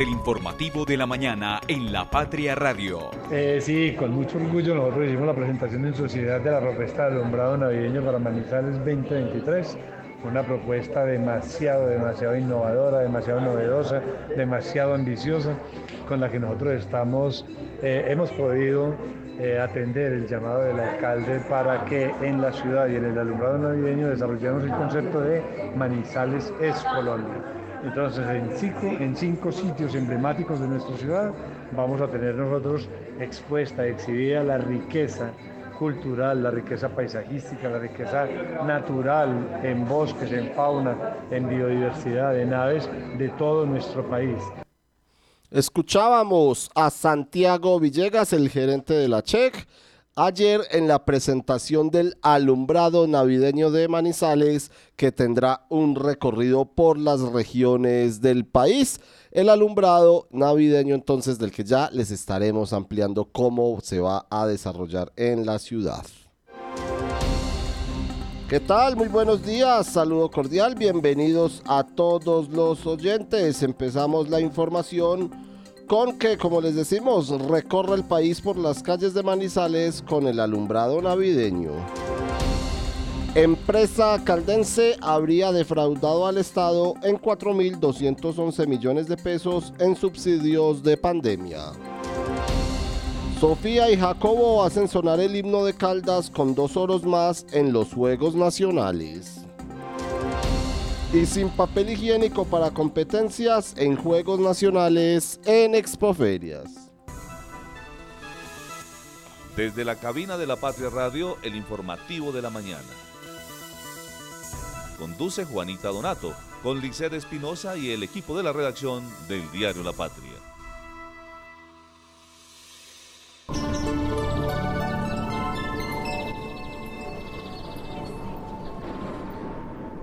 El informativo de la mañana en La Patria Radio. Eh, sí, con mucho orgullo nosotros hicimos la presentación en Sociedad de la propuesta de alumbrado navideño para Manizales 2023. Una propuesta demasiado, demasiado innovadora, demasiado novedosa, demasiado ambiciosa, con la que nosotros estamos, eh, hemos podido eh, atender el llamado del alcalde para que en la ciudad y en el alumbrado navideño desarrollemos el concepto de Manizales es Colombia. Entonces, en cinco, en cinco sitios emblemáticos de nuestra ciudad vamos a tener nosotros expuesta, exhibida la riqueza cultural, la riqueza paisajística, la riqueza natural en bosques, en fauna, en biodiversidad, en aves de todo nuestro país. Escuchábamos a Santiago Villegas, el gerente de la CHEC, ayer en la presentación del alumbrado navideño de Manizales que tendrá un recorrido por las regiones del país. El alumbrado navideño entonces del que ya les estaremos ampliando cómo se va a desarrollar en la ciudad. ¿Qué tal? Muy buenos días, saludo cordial, bienvenidos a todos los oyentes. Empezamos la información con que, como les decimos, recorre el país por las calles de Manizales con el alumbrado navideño. Empresa caldense habría defraudado al Estado en 4.211 millones de pesos en subsidios de pandemia. Sofía y Jacobo hacen sonar el himno de Caldas con dos oros más en los Juegos Nacionales y sin papel higiénico para competencias en Juegos Nacionales en Expoferias. Desde la cabina de la Patria Radio, el informativo de la mañana. Conduce Juanita Donato, con Liced Espinosa y el equipo de la redacción del diario La Patria.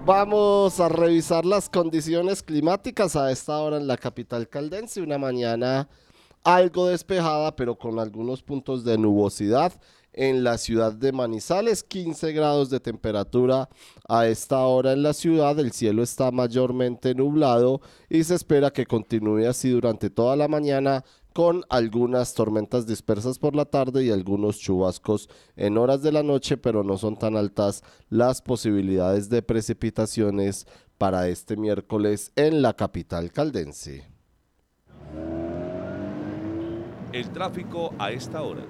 Vamos a revisar las condiciones climáticas a esta hora en la capital caldense. Una mañana algo despejada, pero con algunos puntos de nubosidad en la ciudad de Manizales, 15 grados de temperatura a esta hora en la ciudad, el cielo está mayormente nublado y se espera que continúe así durante toda la mañana con algunas tormentas dispersas por la tarde y algunos chubascos en horas de la noche, pero no son tan altas las posibilidades de precipitaciones para este miércoles en la capital caldense. El tráfico a esta hora.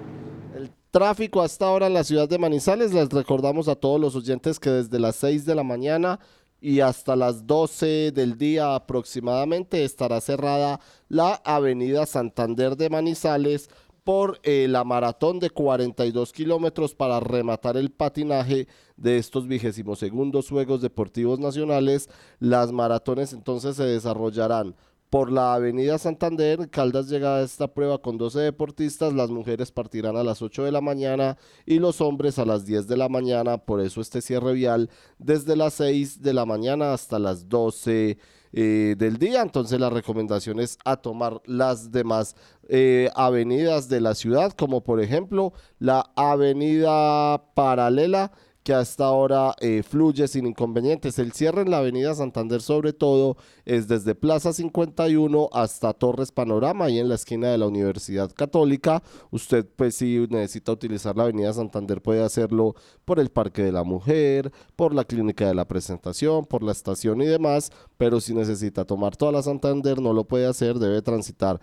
El tráfico hasta ahora en la ciudad de Manizales, les recordamos a todos los oyentes que desde las 6 de la mañana y hasta las 12 del día aproximadamente estará cerrada la avenida Santander de Manizales por eh, la maratón de 42 kilómetros para rematar el patinaje de estos vigésimos segundos Juegos Deportivos Nacionales. Las maratones entonces se desarrollarán por la avenida Santander. Caldas llega a esta prueba con 12 deportistas, las mujeres partirán a las 8 de la mañana y los hombres a las 10 de la mañana, por eso este cierre vial desde las 6 de la mañana hasta las 12 eh, del día. Entonces la recomendación es a tomar las demás eh, avenidas de la ciudad, como por ejemplo la avenida paralela que hasta ahora eh, fluye sin inconvenientes. El cierre en la avenida Santander sobre todo es desde Plaza 51 hasta Torres Panorama y en la esquina de la Universidad Católica. Usted pues si necesita utilizar la avenida Santander puede hacerlo por el Parque de la Mujer, por la Clínica de la Presentación, por la estación y demás, pero si necesita tomar toda la Santander no lo puede hacer, debe transitar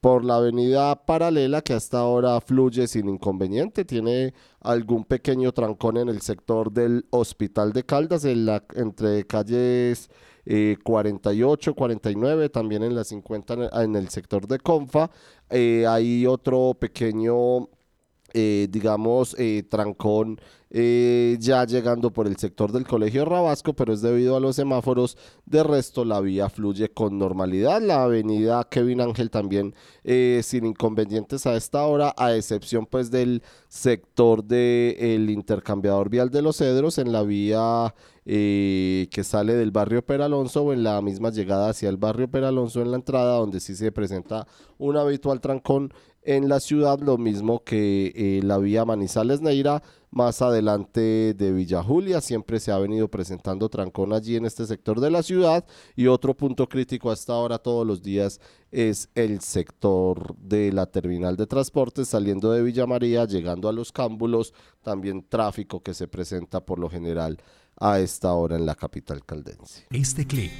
por la avenida paralela que hasta ahora fluye sin inconveniente. Tiene algún pequeño trancón en el sector del Hospital de Caldas, en la, entre calles 48, eh, 49, también en la 50 en el, sector de Confa. Eh, hay otro pequeño eh, digamos, eh, trancón eh, ya llegando por el sector del Colegio Rabasco, pero es debido a los semáforos. De resto, la vía fluye con normalidad. La avenida Kevin Ángel también sin inconvenientes a esta hora, a excepción pues del sector del intercambiador vial de los Cedros en la vía que sale del barrio Peralonso o en la misma llegada hacia el barrio Peralonso en la entrada, donde sí se presenta un habitual trancón en la ciudad, lo mismo que eh, la vía Manizales Neira, más adelante de Villa Julia, siempre se ha venido presentando trancón allí en este sector de la ciudad y otro punto crítico hasta ahora todos los días es el sector de la terminal de transportes saliendo de Villa María, llegando a los cámbulos, también tráfico que se presenta por lo general a esta hora en la capital caldense. Este clic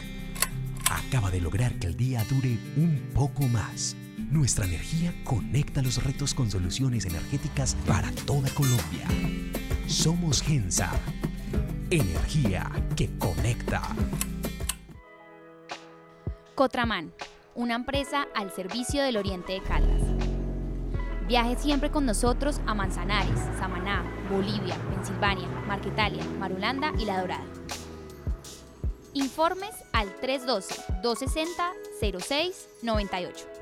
acaba de lograr que el día dure un poco más. Nuestra energía conecta los retos con soluciones energéticas para toda Colombia. Somos Gensa. Energía que conecta. Cotraman, una empresa al servicio del Oriente de Caldas. Viaje siempre con nosotros a Manzanares, Samaná, Bolivia, Pensilvania, Marquetalia, Marulanda y La Dorada. Informes al 312-260-0698.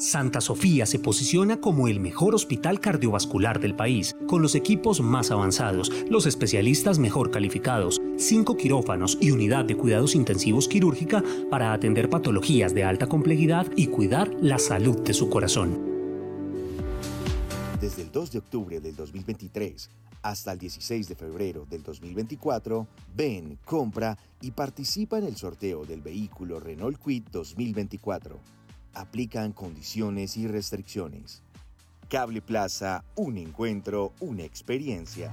Santa Sofía se posiciona como el mejor hospital cardiovascular del país, con los equipos más avanzados, los especialistas mejor calificados, cinco quirófanos y unidad de cuidados intensivos quirúrgica para atender patologías de alta complejidad y cuidar la salud de su corazón. Desde el 2 de octubre del 2023 hasta el 16 de febrero del 2024, ven, compra y participa en el sorteo del vehículo Renault Quid 2024 aplican condiciones y restricciones. Cable Plaza, un encuentro, una experiencia.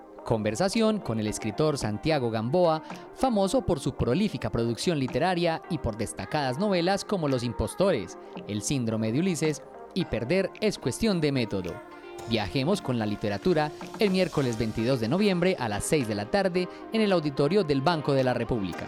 Conversación con el escritor Santiago Gamboa, famoso por su prolífica producción literaria y por destacadas novelas como Los Impostores, El Síndrome de Ulises y Perder es cuestión de método. Viajemos con la literatura el miércoles 22 de noviembre a las 6 de la tarde en el auditorio del Banco de la República.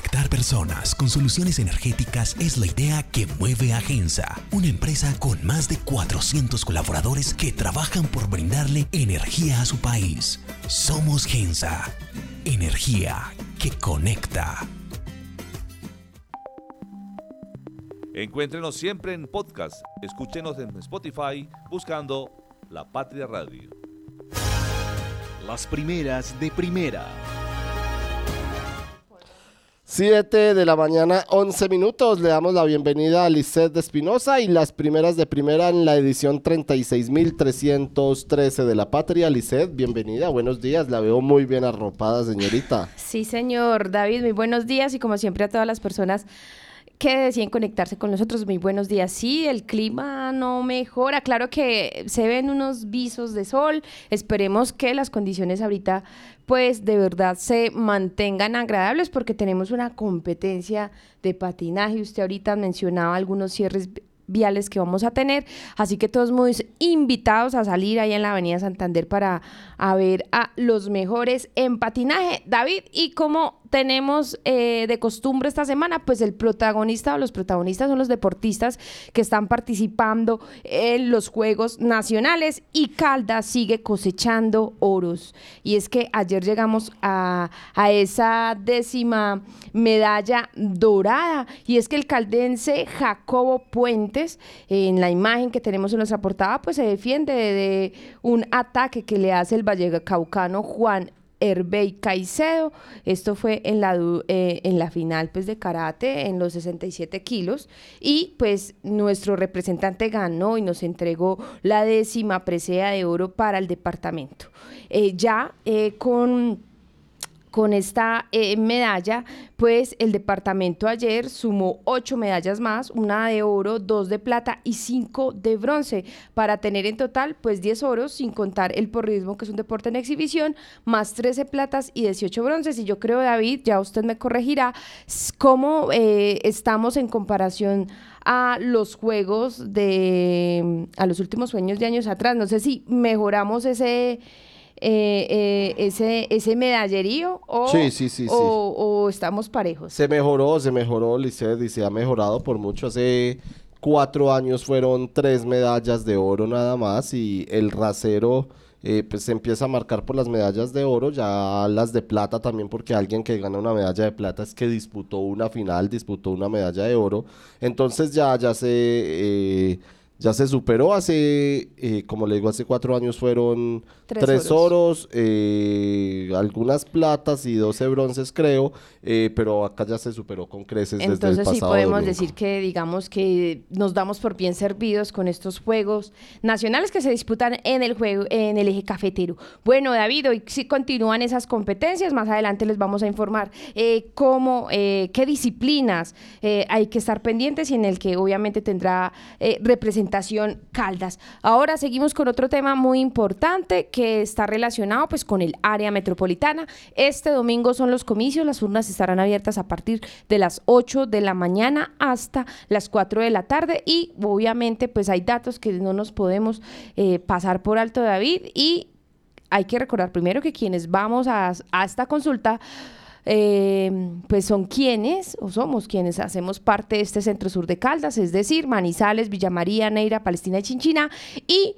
Personas con soluciones energéticas es la idea que mueve a Gensa, una empresa con más de 400 colaboradores que trabajan por brindarle energía a su país. Somos Gensa, energía que conecta. Encuéntrenos siempre en podcast. Escúchenos en Spotify buscando La Patria Radio. Las primeras de primera. 7 de la mañana, 11 minutos. Le damos la bienvenida a Lisset Espinosa y las primeras de primera en la edición 36.313 de La Patria. Lisset, bienvenida, buenos días. La veo muy bien arropada, señorita. Sí, señor David, muy buenos días y como siempre a todas las personas que deciden conectarse con nosotros. Muy buenos días. Sí, el clima no mejora. Claro que se ven unos visos de sol. Esperemos que las condiciones ahorita, pues de verdad se mantengan agradables porque tenemos una competencia de patinaje. Usted ahorita mencionaba algunos cierres viales que vamos a tener. Así que todos muy invitados a salir ahí en la Avenida Santander para a ver a los mejores en patinaje. David, y como tenemos eh, de costumbre esta semana, pues el protagonista o los protagonistas son los deportistas que están participando en los Juegos Nacionales y Caldas sigue cosechando oros. Y es que ayer llegamos a, esa décima medalla dorada y es que el caldense Jacobo Puentes, en la imagen que tenemos en nuestra portada, pues se defiende de un ataque que le hace el vallecaucano Juan Herbey Caicedo. Esto fue en la, eh, en la final pues, de karate en los 67 kilos. Y pues nuestro representante ganó y nos entregó la décima presea de oro para el departamento. Eh, ya eh, con con esta eh, medalla, pues el departamento ayer sumó ocho medallas más, una de oro, dos de plata y cinco de bronce, para tener en total pues 10 oros, sin contar el porrismo, que es un deporte en exhibición, más 13 platas y 18 bronces. Y yo creo, David, ya usted me corregirá, cómo eh, estamos en comparación a los juegos de, a los últimos sueños de años atrás. No sé si mejoramos ese eh, eh, ese, ese medallerío o, o, estamos parejos? Se mejoró, se mejoró, Lisset, y se ha mejorado por mucho. Hace cuatro años fueron tres medallas de oro nada más y el rasero... Eh, pues se empieza a marcar por las medallas de oro, ya las de plata también, porque alguien que gana una medalla de plata es que disputó una final, disputó una medalla de oro. Entonces ya, ya se eh, ya se superó hace, eh, como le digo, hace cuatro años fueron tres, oros, eh, algunas platas y doce bronces creo, eh, pero acá ya se superó con creces desde el pasado Entonces sí podemos decir que digamos que nos damos por bien servidos con estos juegos nacionales que se disputan en el juego, en el eje cafetero. Bueno, David, hoy sí continúan esas competencias, más adelante les vamos a informar cómo, qué disciplinas hay que estar pendientes y en el que obviamente tendrá representación Caldas. Ahora seguimos con otro tema muy importante que está relacionado pues con el área metropolitana. Este domingo son los comicios, las urnas estarán abiertas a partir de las 8 de la mañana hasta las 4 de la tarde y obviamente pues hay datos que no nos podemos eh, pasar por alto David y hay que recordar primero que quienes vamos a, a esta consulta eh, pues son quienes, o somos quienes hacemos parte de este centro sur de Caldas, es decir, Manizales, Villa María, Neira, Palestina y Chinchina, y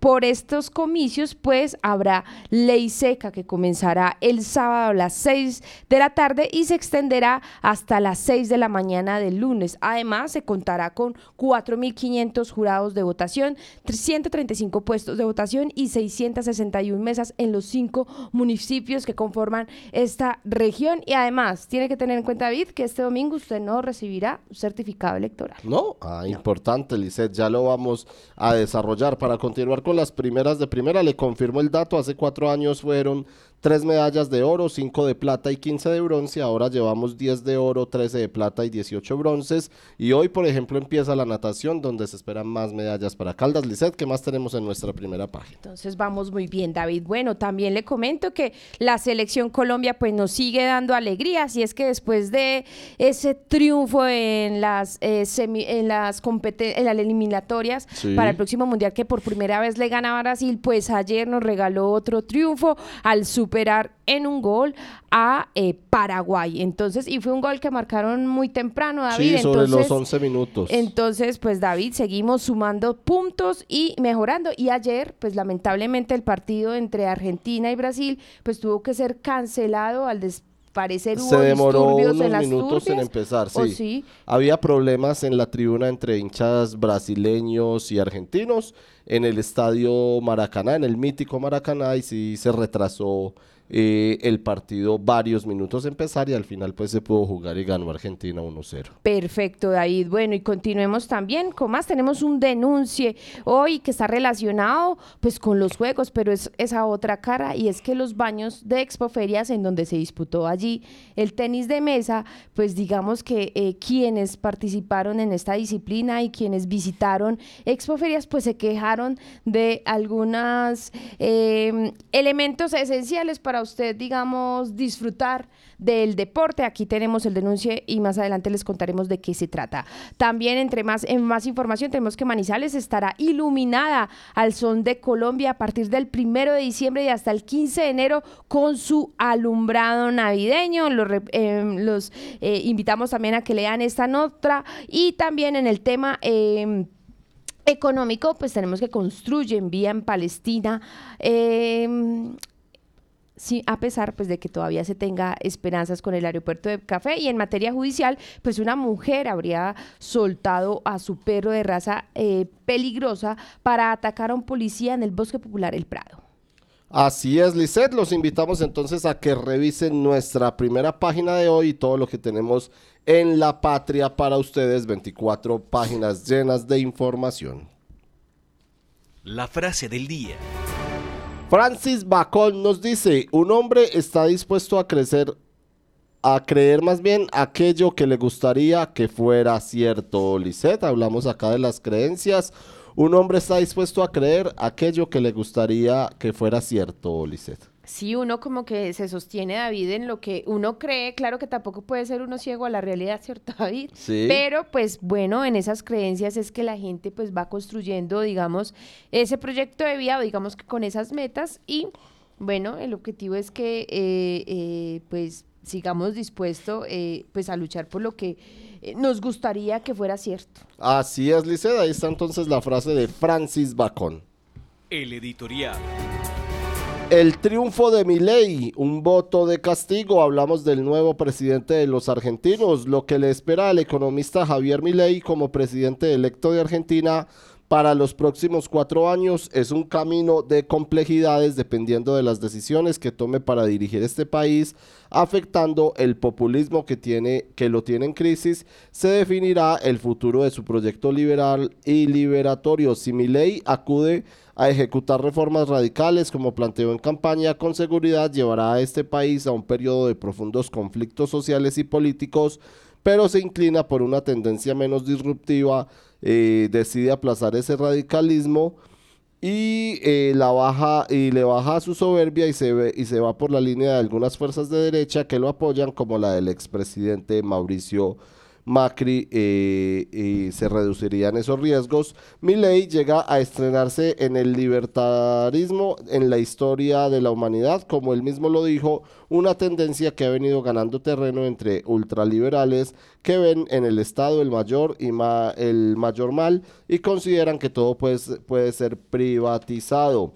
por estos comicios, pues habrá ley seca que comenzará el sábado a las 6 de la tarde y se extenderá hasta las 6 de la mañana del lunes. Además, se contará con 4.500 jurados de votación, 335 puestos de votación y 661 mesas en los cinco municipios que conforman esta región. Y además, tiene que tener en cuenta, David, que este domingo usted no recibirá certificado electoral. No, ah, importante, Lisset, ya lo vamos a desarrollar para continuar con las primeras de primera. Le confirmo el dato, hace cuatro años fueron tres medallas de oro, cinco de plata y 15 de bronce. Ahora llevamos 10 de oro, 13 de plata y 18 bronces. Y hoy, por ejemplo, empieza la natación, donde se esperan más medallas para Caldas. Lisset, ¿qué más tenemos en nuestra primera página? Entonces vamos muy bien, David. Bueno, también le comento que la selección Colombia pues nos sigue dando alegrías y es que después de ese triunfo en las eh, en las en las eliminatorias para el próximo mundial que por primera vez le gana a Brasil, pues ayer nos regaló otro triunfo al Super superar en un gol a eh, Paraguay. Entonces, y fue un gol que marcaron muy temprano, David. Sí, sobre los 11 minutos. Entonces, pues David, seguimos sumando puntos y mejorando. Y ayer, pues lamentablemente el partido entre Argentina y Brasil, pues tuvo que ser cancelado al parecer hubo se demoró unos en minutos en empezar, sí. sí. Había problemas en la tribuna entre hinchas brasileños y argentinos en el estadio Maracaná, en el mítico Maracaná, y sí se retrasó eh, el partido varios minutos empezar y al final pues se pudo jugar y ganó Argentina 1-0. Perfecto, David. Bueno, y continuemos también con más. Tenemos un denuncie hoy que está relacionado pues con los juegos, pero es esa otra cara y es que los baños de Expoferias en donde se disputó allí el tenis de mesa, pues digamos que eh, quienes participaron en esta disciplina y quienes visitaron Expoferias pues se quejaron de algunos eh, elementos esenciales para usted, digamos, disfrutar del deporte. Aquí tenemos el denuncie y más adelante les contaremos de qué se trata. También entre más en más información tenemos que Manizales estará iluminada al son de Colombia a partir del primero de diciembre y hasta el 15 de enero con su alumbrado navideño. Los, eh, eh, invitamos también a que lean esta nota y también en el tema em, económico, pues tenemos que construyen vía en Palestina. Eh, sí, a pesar pues, de que todavía se tenga esperanzas con el aeropuerto de Café. Y en materia judicial, pues una mujer habría soltado a su perro de raza eh, peligrosa para atacar a un policía en el Bosque Popular El Prado. Así es, Lisset. Los invitamos entonces a que revisen nuestra primera página de hoy y todo lo que tenemos en La Patria para ustedes. 24 páginas llenas de información. La frase del día. Francis Bacon nos dice, un hombre está dispuesto a crecer, a creer más bien aquello que le gustaría que fuera cierto. Lisette, hablamos acá de las creencias. Un hombre está dispuesto a creer aquello que le gustaría que fuera cierto, Lisette. Sí, uno como que se sostiene, David, en lo que uno cree. Claro que tampoco puede ser uno ciego a la realidad, ¿cierto, David? Sí. Pero, pues, bueno, en esas creencias es que la gente, pues, va construyendo, digamos, ese proyecto de vida, digamos que con esas metas y, bueno, el objetivo es que, eh, eh, pues, sigamos dispuestos, eh, pues, a luchar por lo que nos gustaría que fuera cierto. Así es, Liceda. Ahí está entonces la frase de Francis Bacon. El editorial. El triunfo de Milei, un voto de castigo. Hablamos del nuevo presidente de los argentinos, lo que le espera al economista Javier Milei como presidente electo de Argentina para los próximos cuatro años es un camino de complejidades dependiendo de las decisiones que tome para dirigir este país, afectando el populismo que, tiene, que lo tiene en crisis, se definirá el futuro de su proyecto liberal y liberatorio. Si Milei acude a ejecutar reformas radicales como planteó en campaña, con seguridad llevará a este país a un periodo de profundos conflictos sociales y políticos, pero se inclina por una tendencia menos disruptiva, eh, decide aplazar ese radicalismo y eh, la baja y le baja su soberbia y se ve, y se va por la línea de algunas fuerzas de derecha que lo apoyan como la del expresidente Mauricio Macri eh, y se reducirían esos riesgos. ley llega a estrenarse en el libertarismo en la historia de la humanidad, como él mismo lo dijo, una tendencia que ha venido ganando terreno entre ultraliberales que ven en el Estado el mayor y el mayor mal y consideran que todo puede, puede ser privatizado.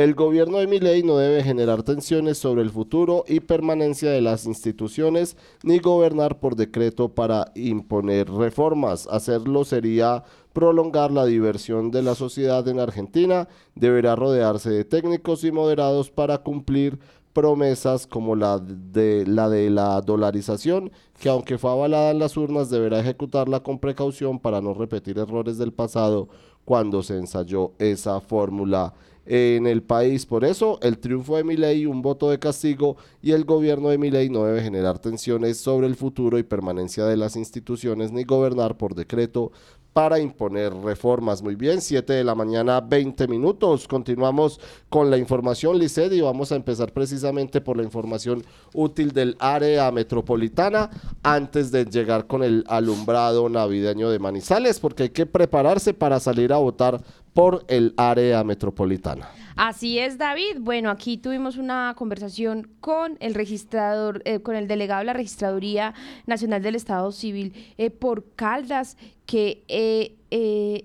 El gobierno de Milei no debe generar tensiones sobre el futuro y permanencia de las instituciones ni gobernar por decreto para imponer reformas. Hacerlo sería prolongar la diversión de la sociedad en Argentina. Deberá rodearse de técnicos y moderados para cumplir promesas como la de la de la dolarización, que aunque fue avalada en las urnas, deberá ejecutarla con precaución para no repetir errores del pasado cuando se ensayó esa fórmula en el país. Por eso, el triunfo de Milei, un voto de castigo y el gobierno de Milei no debe generar tensiones sobre el futuro y permanencia de las instituciones ni gobernar por decreto para imponer reformas. Muy bien, 7 de la mañana, 20 minutos. Continuamos con la información, Liced, y vamos a empezar precisamente por la información útil del área metropolitana antes de llegar con el alumbrado navideño de Manizales, porque hay que prepararse para salir a votar por el área metropolitana. Así es, David. Bueno, aquí tuvimos una conversación con el registrador, eh, con el delegado de la Registraduría Nacional del Estado Civil eh, por Caldas, que eh,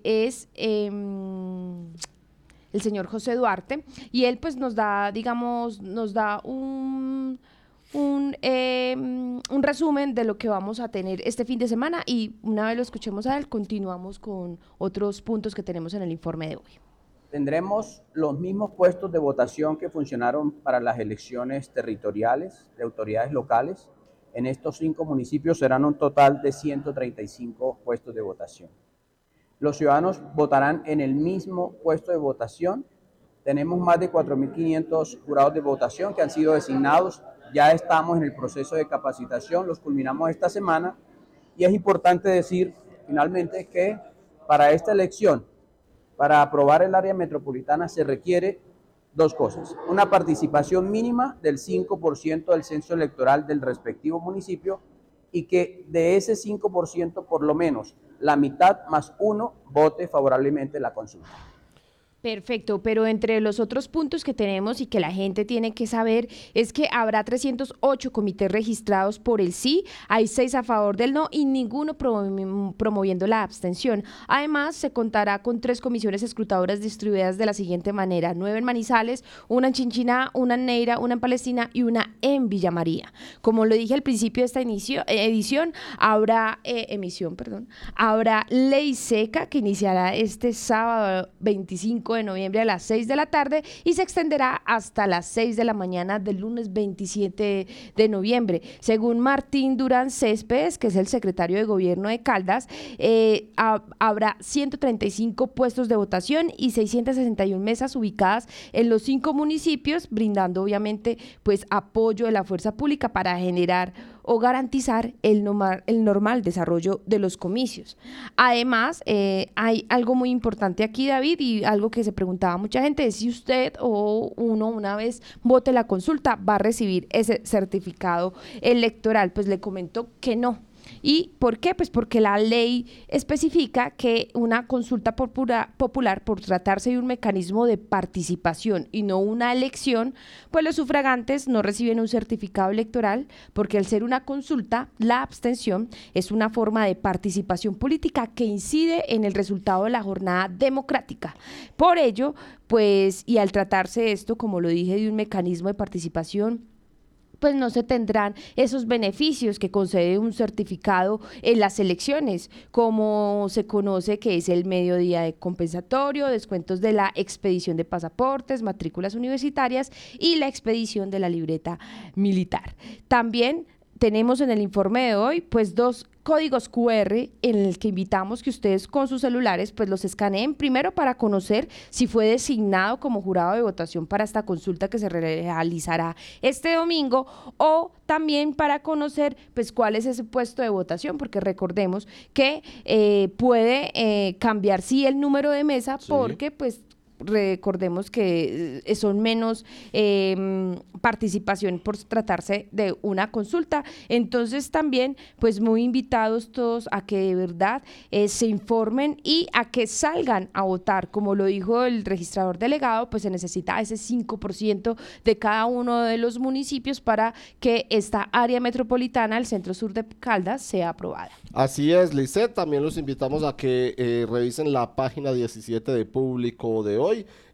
es em, el señor José Duarte, y él pues nos da, digamos, nos da un un, em, un, resumen de lo que vamos a tener este fin de semana y una vez lo escuchemos a él, continuamos con otros puntos que tenemos en el informe de hoy. Tendremos los mismos puestos de votación que funcionaron para las elecciones territoriales de autoridades locales. En estos cinco municipios serán un total de 135 puestos de votación. Los ciudadanos votarán en el mismo puesto de votación. Tenemos más de 4.500 jurados de votación que han sido designados ya estamos en el proceso de capacitación, los culminamos esta semana y es importante decir finalmente que para esta elección Para aprobar el área metropolitana se requiere dos cosas. Una participación mínima del 5% del censo electoral del respectivo municipio y que de ese 5% por lo menos la mitad más uno vote favorablemente la consulta. Perfecto, pero entre los otros puntos que tenemos y que la gente tiene que saber es que habrá 308 comités registrados por el sí, hay seis a favor del no y ninguno promoviendo la abstención. Además, se contará con tres comisiones escrutadoras distribuidas de la siguiente manera, nueve en Manizales, una en Chinchiná, una en Neira, una en Palestina y una en Villa María. Como lo dije al principio de esta eh, edición, habrá eh, emisión, perdón, habrá ley seca que iniciará este sábado 25 de noviembre a las 6 de la tarde y se extenderá hasta las 6 de la mañana del lunes 27 de noviembre. Según Martín Durán Céspedes, que es el secretario de gobierno de Caldas, eh, habrá 135 puestos de votación y 661 mesas ubicadas en los cinco municipios, brindando obviamente pues apoyo de la fuerza pública para generar o garantizar el normal, el normal desarrollo de los comicios. Además, eh, hay algo muy importante aquí, David, y algo que se preguntaba mucha gente, es si usted o uno una vez vote la consulta va a recibir ese certificado electoral. Pues le comento que no ¿Y por qué? Pues porque la ley especifica que una consulta popular, por tratarse de un mecanismo de participación y no una elección, pues los sufragantes no reciben un certificado electoral porque al ser una consulta, la abstención es una forma de participación política que incide en el resultado de la jornada democrática. Por ello, pues, y al tratarse esto, como lo dije, de un mecanismo de participación, pues no se tendrán esos beneficios que concede un certificado en las elecciones, como se conoce que es el mediodía de compensatorio, descuentos de la expedición de pasaportes, matrículas universitarias y la expedición de la libreta militar. También tenemos en el informe de hoy pues dos códigos QR en el que invitamos que ustedes con sus celulares pues los escaneen primero para conocer si fue designado como jurado de votación para esta consulta que se realizará este domingo o también para conocer pues cuál es ese puesto de votación porque recordemos que eh, puede eh, cambiar sí el número de mesa porque pues recordemos que eh, son menos em, participación por tratarse de una consulta. Entonces también, pues muy invitados todos a que de verdad eh, se informen y a que salgan a votar. Como lo dijo el registrador delegado, pues se necesita ese 5% de cada uno de los municipios para que esta área metropolitana, el centro sur de Caldas, sea aprobada. Así es, Lisset. También los invitamos a que eh, revisen la página 17 de público de hoy,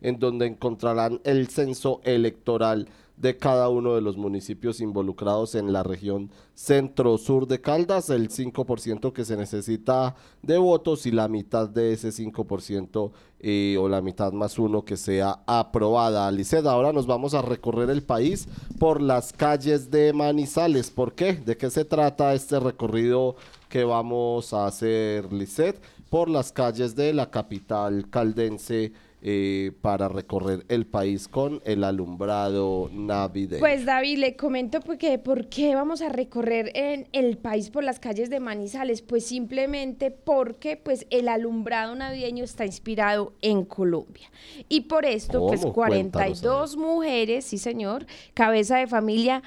en donde encontrarán el censo electoral de cada uno de los municipios involucrados en la región centro-sur de Caldas, el 5% que se necesita de votos y la mitad de ese 5% eh, o la mitad más uno que sea aprobada. Liced, ahora nos vamos a recorrer el país por las calles de Manizales. ¿Por qué? ¿De qué se trata este recorrido que vamos a hacer, Liced? Por las calles de la capital caldense eh, para recorrer el país con el alumbrado navideño. Pues David, le comento porque por qué vamos a recorrer en el país por las calles de Manizales, pues simplemente porque pues el alumbrado navideño está inspirado en Colombia. Y por esto pues 42 mujeres, sí señor, cabeza de familia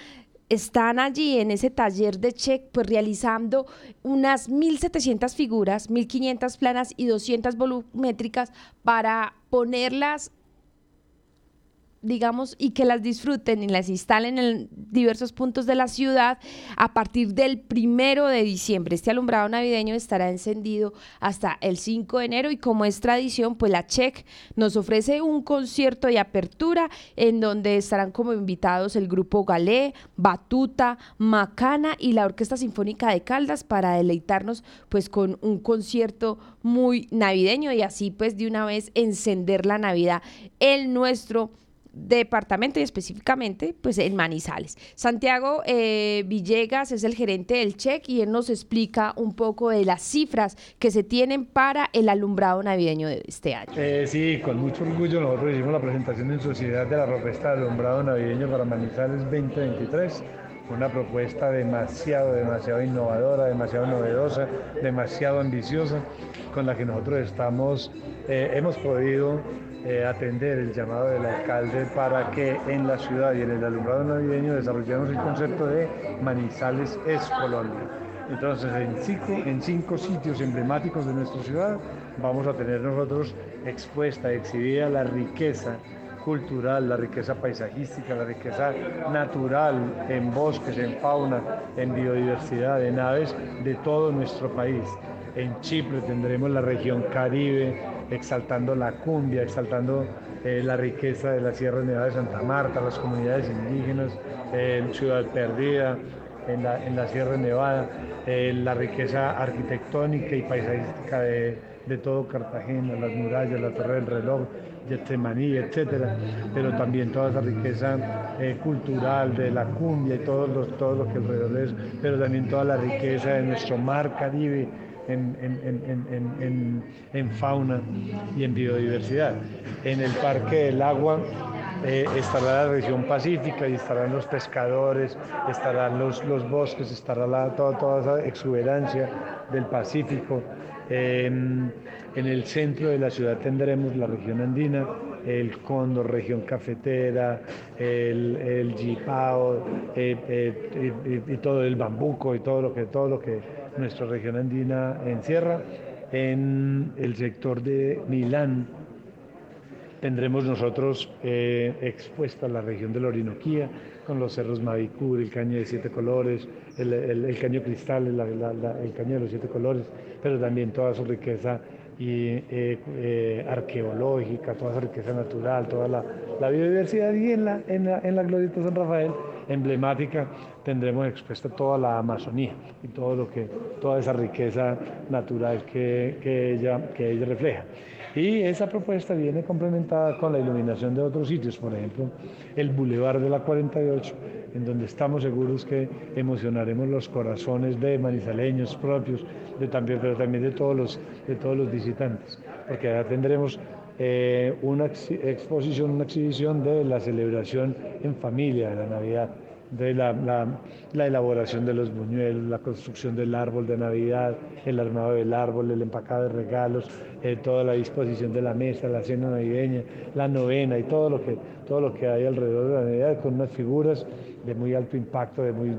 están allí en ese taller de check, pues realizando unas 1.700 figuras, 1.500 planas y 200 volumétricas para ponerlas digamos, y que las disfruten y las instalen en diversos puntos de la ciudad a partir del primero de diciembre. Este alumbrado navideño estará encendido hasta el 5 de enero y como es tradición, pues la CHEC nos ofrece un concierto de apertura en donde estarán como invitados el grupo Galé, Batuta, Macana y la Orquesta Sinfónica de Caldas para deleitarnos pues con un concierto muy navideño y así pues de una vez encender la Navidad en nuestro departamento y específicamente pues en Manizales. Santiago eh, Villegas es el gerente del CHEC y él nos explica un poco de las cifras que se tienen para el alumbrado navideño de este año. Eh, sí, con mucho orgullo nosotros hicimos la presentación en sociedad de la propuesta de alumbrado navideño para Manizales 2023 una propuesta demasiado, demasiado innovadora, demasiado novedosa, demasiado ambiciosa, con la que nosotros estamos, eh, hemos podido eh, atender el llamado del alcalde para que en la ciudad y en el alumbrado navideño desarrollemos el concepto de Manizales es Colombia. Entonces, en cinco, en cinco sitios emblemáticos de nuestra ciudad vamos a tener nosotros expuesta, exhibida la riqueza cultural, la riqueza paisajística, la riqueza natural en bosques, en fauna, en biodiversidad, en aves de todo nuestro país. En Chipre tendremos la región Caribe, exaltando la cumbia, exaltando eh, la riqueza de la Sierra Nevada de Santa Marta, las comunidades indígenas, en Ciudad Perdida, en la, en la Sierra Nevada, eh, la riqueza arquitectónica y paisajística de, de, todo Cartagena, las murallas, la Torre del Reloj, Getsemaní, etcétera, pero también toda esa riqueza eh, cultural de la cumbia y todo lo, todo lo que alrededor es, pero también toda la riqueza de nuestro mar Caribe, en, en, en, fauna y en biodiversidad. En el Parque del Agua eh, estará la región pacífica y estarán los pescadores, estarán los, los bosques, estará la, toda, toda esa exuberancia del Pacífico. en el centro de la ciudad tendremos la región andina, el Cóndor, región cafetera, el, el Jipao eh, eh, y, todo el bambuco y todo lo que, todo lo que nuestra región andina encierra. En el sector de Milán tendremos nosotros eh, expuesta la región de la Orinoquía con los cerros Mavicur, el caño de siete colores, el, el, caño cristal, el caño de los siete colores, pero también toda su riqueza y, eh, eh, arqueológica, toda esa riqueza natural, toda la, biodiversidad y en la, en en la Glorieta San Rafael emblemática tendremos expuesta toda la Amazonía y todo lo que, toda esa riqueza natural que, que, ella, que ella refleja. Y esa propuesta viene complementada con la iluminación de otros sitios, por ejemplo, el Boulevard de la 48, en donde estamos seguros que emocionaremos los corazones de manizaleños propios, también, pero también de todos los, de todos los visitantes, porque allá tendremos eh, una exposición, una exhibición de la celebración en familia de la Navidad de la, la, elaboración de los buñuelos, la construcción del árbol de Navidad, el armado del árbol, el empacado de regalos, eh, toda la disposición de la mesa, la cena navideña, la novena y todo lo que, todo lo que hay alrededor de la Navidad con unas figuras de muy alto impacto, de muy,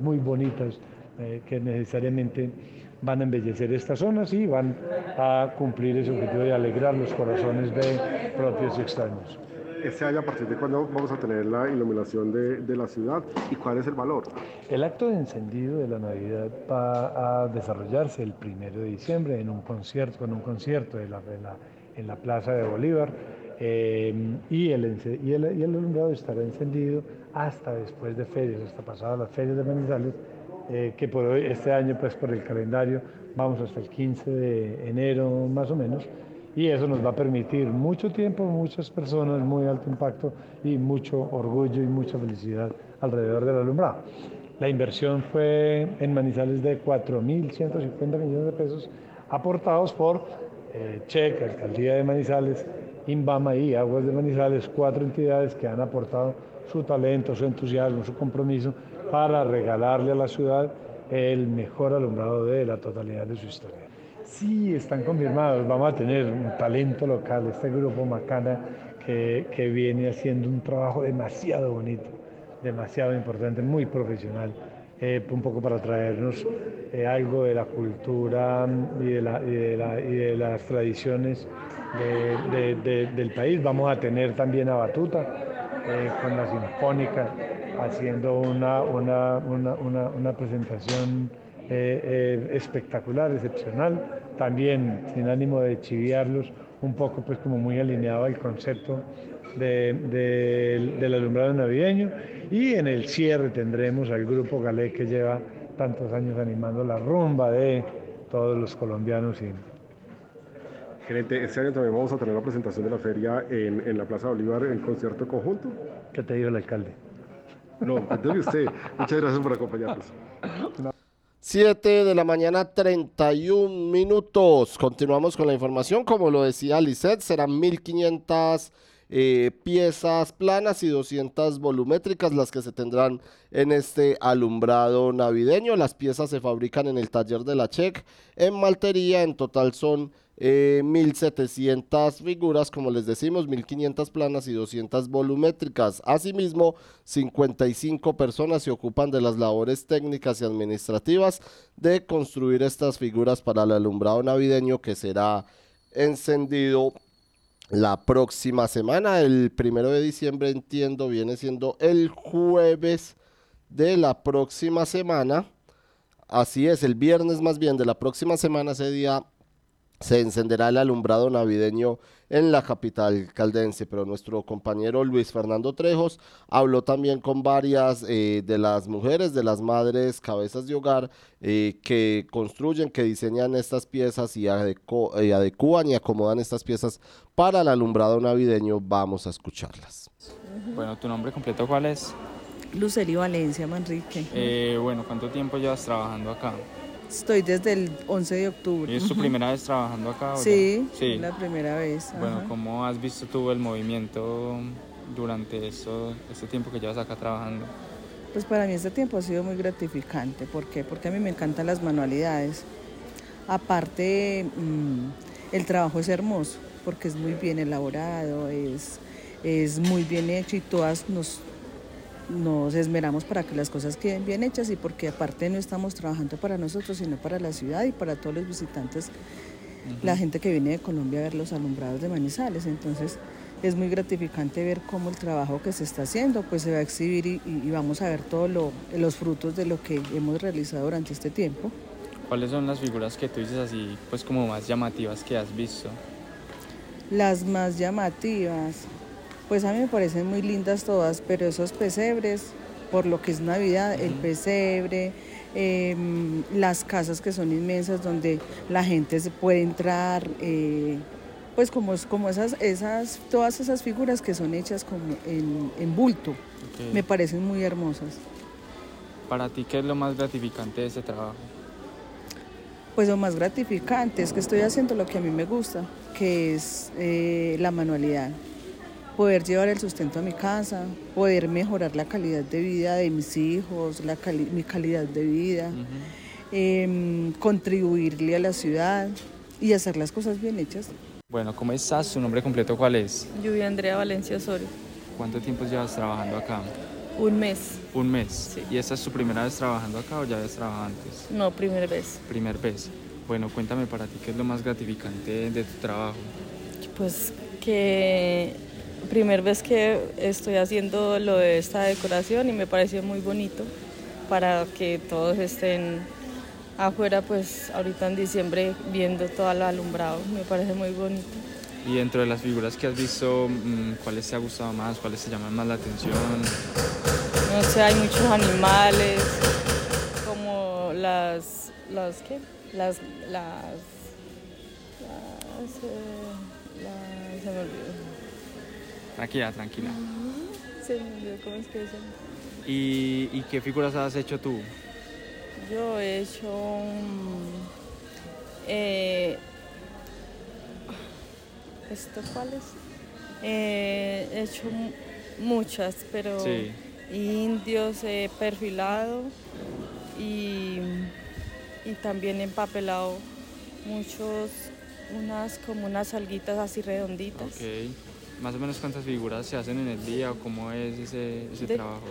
muy bonitas, eh, que necesariamente van a embellecer estas zonas y van a cumplir ese objetivo de alegrar los corazones de propios y extraños este año, a partir de cuándo vamos a tener la iluminación de, de, la ciudad y cuál es el valor. El acto de encendido de la Navidad va a desarrollarse el primero de diciembre en un concierto, con un concierto de la, de la, en la Plaza de Bolívar eh, y, el, y, el, y el alumbrado estará encendido hasta después de ferias, hasta pasadas las ferias de Manizales, eh, que por hoy, este año, pues por el calendario, vamos hasta el 15 de enero más o menos y eso nos va a permitir mucho tiempo, muchas personas, muy alto impacto y mucho orgullo y mucha felicidad alrededor del alumbrado. La inversión fue en Manizales de 4.150 millones de pesos aportados por eh, Alcaldía de Manizales, INVAMA y Aguas de Manizales, cuatro entidades que han aportado su talento, su entusiasmo, su compromiso para regalarle a la ciudad el mejor alumbrado de la totalidad de su historia. Sí, están confirmados. Vamos a tener un talento local, este grupo Macana, que, que viene haciendo un trabajo demasiado bonito, demasiado importante, muy profesional. Eh, un poco para traernos eh, algo de la cultura y de, la, y de, la, y de las tradiciones de, de, del país. Vamos a tener también a Batuta eh, con la Sinfónica haciendo una, una, una, una presentación espectacular, excepcional también sin ánimo de chiviarlos, un poco pues como muy alineado al concepto del alumbrado navideño y en el cierre tendremos al grupo Galé que lleva tantos años animando la rumba de todos los colombianos. Y... Gerente, este año también vamos a tener la presentación de la feria en, en la Plaza Bolívar en concierto conjunto. ¿Qué te dijo el alcalde? No, entonces usted. Muchas gracias por acompañarnos. 7 de la mañana, 31 minutos. Continuamos con la información. Como lo decía Lisset, serán 1.500 eh, piezas planas y 200 volumétricas las que se tendrán en este alumbrado navideño. Las piezas se fabrican en el taller de la Check en Maltería. En total son eh, 1.700 figuras, como les decimos, 1.500 planas y 200 volumétricas. Asimismo, 55 personas se ocupan de las labores técnicas y administrativas de construir estas figuras para el alumbrado navideño que será encendido la próxima semana. El primero de diciembre, entiendo, viene siendo el jueves de la próxima semana. Así es, el viernes más bien de la próxima semana, ese día se encenderá el alumbrado navideño en la capital caldense, pero nuestro compañero Luis Fernando Trejos habló también con varias eh, de las mujeres, de las madres cabezas de hogar eh, que construyen, que diseñan estas piezas y, adecu y adecúan y acomodan estas piezas para el alumbrado navideño. Vamos a escucharlas. Bueno, ¿tu nombre completo cuál es? Luceli Valencia Manrique. Eh, bueno, ¿cuánto tiempo llevas trabajando acá? Estoy desde el 11 de octubre. ¿Y es tu primera vez trabajando acá? Sí, sí, la primera vez. Bueno, ¿cómo has visto tú el movimiento durante eso, este tiempo que llevas acá trabajando? Pues para mí este tiempo ha sido muy gratificante. ¿Por qué? Porque a mí me encantan las manualidades. Aparte, mmm, el trabajo es hermoso porque es muy bien elaborado, es, es muy bien hecho y todas nos nos esmeramos para que las cosas queden bien hechas y porque aparte no estamos trabajando para nosotros, sino para la ciudad y para todos los visitantes, la gente que viene de Colombia a ver los alumbrados de Manizales. Entonces es muy gratificante ver cómo el trabajo que se está haciendo pues se va a exhibir y, y vamos a ver todos los frutos de lo que hemos realizado durante este tiempo. ¿Cuáles son las figuras que tú dices así, pues como más llamativas que has visto? Las más llamativas, pues a mí me parecen muy lindas todas, pero esos pesebres, por lo que es Navidad, el pesebre, eh, las casas que son inmensas donde la gente se puede entrar, eh, pues como, como esas, esas, todas esas figuras que son hechas como en, en bulto, okay. me parecen muy hermosas. ¿Para ti qué es lo más gratificante de ese trabajo? Pues lo más gratificante es que estoy haciendo lo que a mí me gusta, que es eh, la manualidad poder llevar el sustento a mi casa, poder mejorar la calidad de vida de mis hijos, la cali mi calidad de vida, uh -huh. eh, contribuirle a la ciudad y hacer las cosas bien hechas. Bueno, ¿cómo estás? ¿Su nombre completo cuál es? Lluvia Andrea Valencia Osorio. ¿Cuánto tiempo llevas trabajando acá? Un mes. ¿Un mes? Sí. ¿Y esta es tu primera vez trabajando acá o ya habías trabajado antes? No, primera vez. Primer vez. Bueno, cuéntame para ti qué es lo más gratificante de tu trabajo. Pues que primer vez que estoy haciendo lo de esta decoración y me pareció muy bonito para que todos estén afuera pues ahorita en diciembre viendo todo el alumbrado, me parece muy bonito. Y dentro de las figuras que has visto, ¿cuáles te ha gustado más? ¿Cuáles te llaman más la atención? No sé, hay muchos animales, como las, las, ¿qué? Las, las, las, eh, las se me olvidó. Tranquila, tranquila. Se me olvidó cómo es que ¿Y, ¿Y qué figuras has hecho tú? Yo he hecho un, eh, ¿Esto cuáles? Eh, he hecho muchas, pero sí. indios he perfilado y, y también he empapelado muchos, unas como unas alguitas así redonditas. Okay. ¿Más o menos cuántas figuras se hacen en el día o cómo es ese, ese de, trabajo?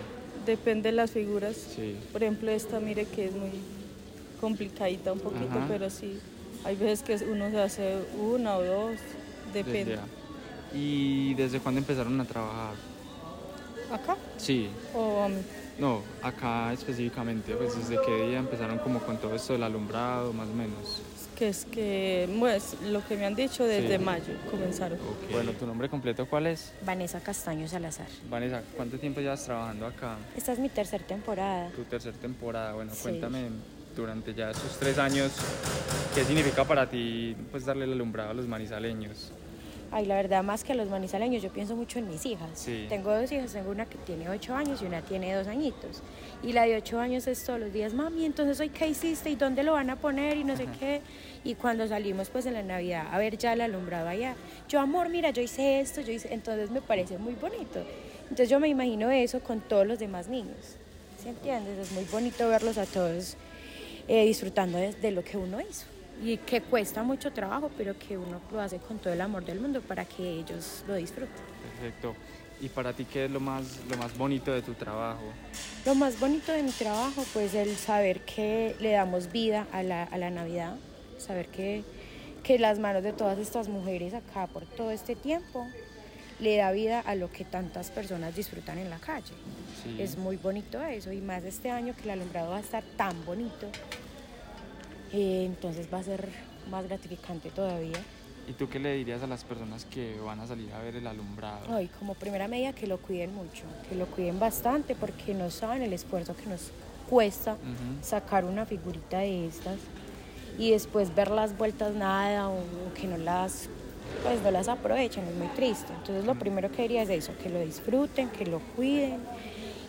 Depende de las figuras. Sí. Por ejemplo, esta, mire que es muy complicadita un poquito, Ajá. pero sí. Hay veces que uno se hace una o dos, depende. Desde ¿Y desde cuándo empezaron a trabajar? ¿Acá? Sí. ¿O um, No, acá específicamente, pues desde qué día empezaron como con todo esto del alumbrado, más o menos. Que es que, pues, lo que me han dicho desde sí. mayo comenzaron. Okay. Bueno, ¿tu nombre completo cuál es? Vanessa Castaño Salazar. Vanessa, ¿cuánto tiempo llevas trabajando acá? Esta es mi tercera temporada. Tu tercera temporada, bueno, sí. cuéntame durante ya esos tres años, ¿qué significa para ti pues darle el alumbrado a los manizaleños? Ay, la verdad, más que a los manizaleños, yo pienso mucho en mis hijas. Sí. Tengo dos hijas, tengo una que tiene ocho años y una tiene dos añitos. Y la de ocho años es todos los días, mami, entonces hoy qué hiciste y dónde lo van a poner y no sé qué. Y cuando salimos pues en la Navidad a ver ya el alumbrado allá, yo amor, mira, yo hice esto, yo hice, entonces me parece muy bonito. Entonces yo me imagino eso con todos los demás niños. ¿Sí entiendes? Es muy bonito verlos a todos eh, disfrutando de, de lo que uno hizo y que cuesta mucho trabajo, pero que uno lo hace con todo el amor del mundo para que ellos lo disfruten. Perfecto. ¿Y para ti qué es lo más, lo más bonito de tu trabajo? Lo más bonito de mi trabajo, pues el saber que le damos vida a la, a la Navidad, saber que, que las manos de todas estas mujeres acá por todo este tiempo le da vida a lo que tantas personas disfrutan en la calle. Sí. Es muy bonito eso y más este año que el alumbrado va a estar tan bonito, eh, entonces va a ser más gratificante todavía. ¿Y tú qué le dirías a las personas que van a salir a ver el alumbrado? Ay, como primera medida que lo cuiden mucho, que lo cuiden bastante porque no saben el esfuerzo que nos cuesta sacar una figurita de estas y después ver las vueltas nada o, o que no las pues no las aprovechen, es muy triste. Entonces lo primero que diría es eso, que lo disfruten, que lo cuiden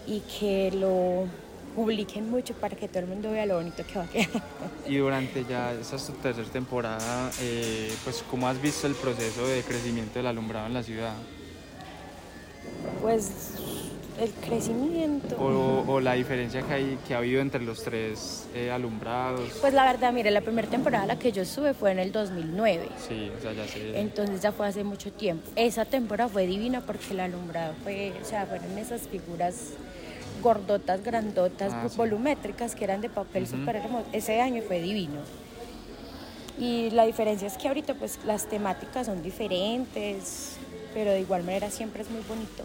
y que lo publiquen mucho para que todo el mundo vea lo bonito que va a quedar. Y durante ya esta es tu tercera temporada, eh, pues ¿cómo has visto el proceso de crecimiento del alumbrado en la ciudad? Pues el crecimiento. O, o la diferencia que, hay, que ha habido entre los tres eh, alumbrados. Pues la verdad, mire, la primera temporada a la que yo estuve fue en el 2009. Sí, o sea, ya sé. Entonces ya fue hace mucho tiempo. Esa temporada fue divina porque el alumbrado fue, o sea, fueron esas figuras gordotas, grandotas, Ah, sí. volumétricas que eran de papel Ujú. súper hermoso. Ese año fue divino. Y la diferencia es que ahorita pues las temáticas son diferentes, pero de igual manera siempre es muy bonito.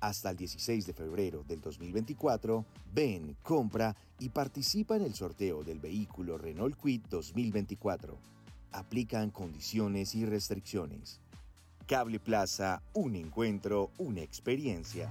hasta el 16 de febrero del 2024, ven, compra y participa en el sorteo del vehículo Renault Kwid 2024. Aplican condiciones y restricciones. Cable Plaza, un encuentro, una experiencia.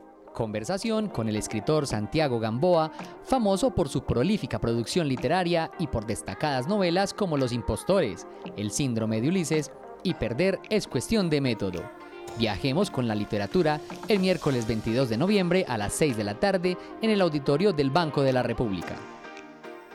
Conversación con el escritor Santiago Gamboa, famoso por su prolífica producción literaria y por destacadas novelas como Los Impostores, El Síndrome de Ulises y Perder es cuestión de método. Viajemos con la literatura el miércoles 22 de noviembre a las 6 de la tarde en el auditorio del Banco de la República.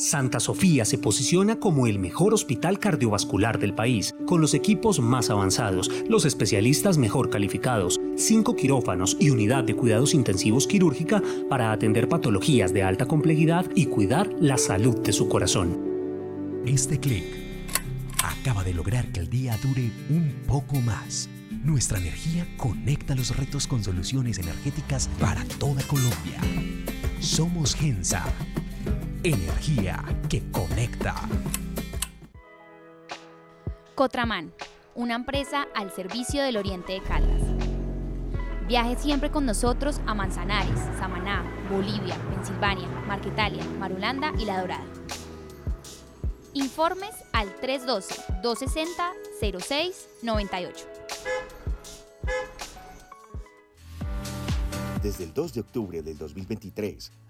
Santa Sofía se posiciona como el mejor hospital cardiovascular del país, con los equipos más avanzados, los especialistas mejor calificados, 5 quirófanos y unidad de cuidados intensivos quirúrgica para atender patologías de alta complejidad y cuidar la salud de su corazón. Este clic acaba de lograr que el día dure un poco más. Nuestra energía conecta los retos con soluciones energéticas para toda Colombia. Somos Gensa. Energía que conecta. Cotraman, una empresa al servicio del Oriente de Caldas. Viaje siempre con nosotros a Manzanares, Samaná, Bolivia, Pensilvania, Marquetalia, Marulanda y La Dorada. Informes al 312-260-0698. Desde el 2 de octubre del 2023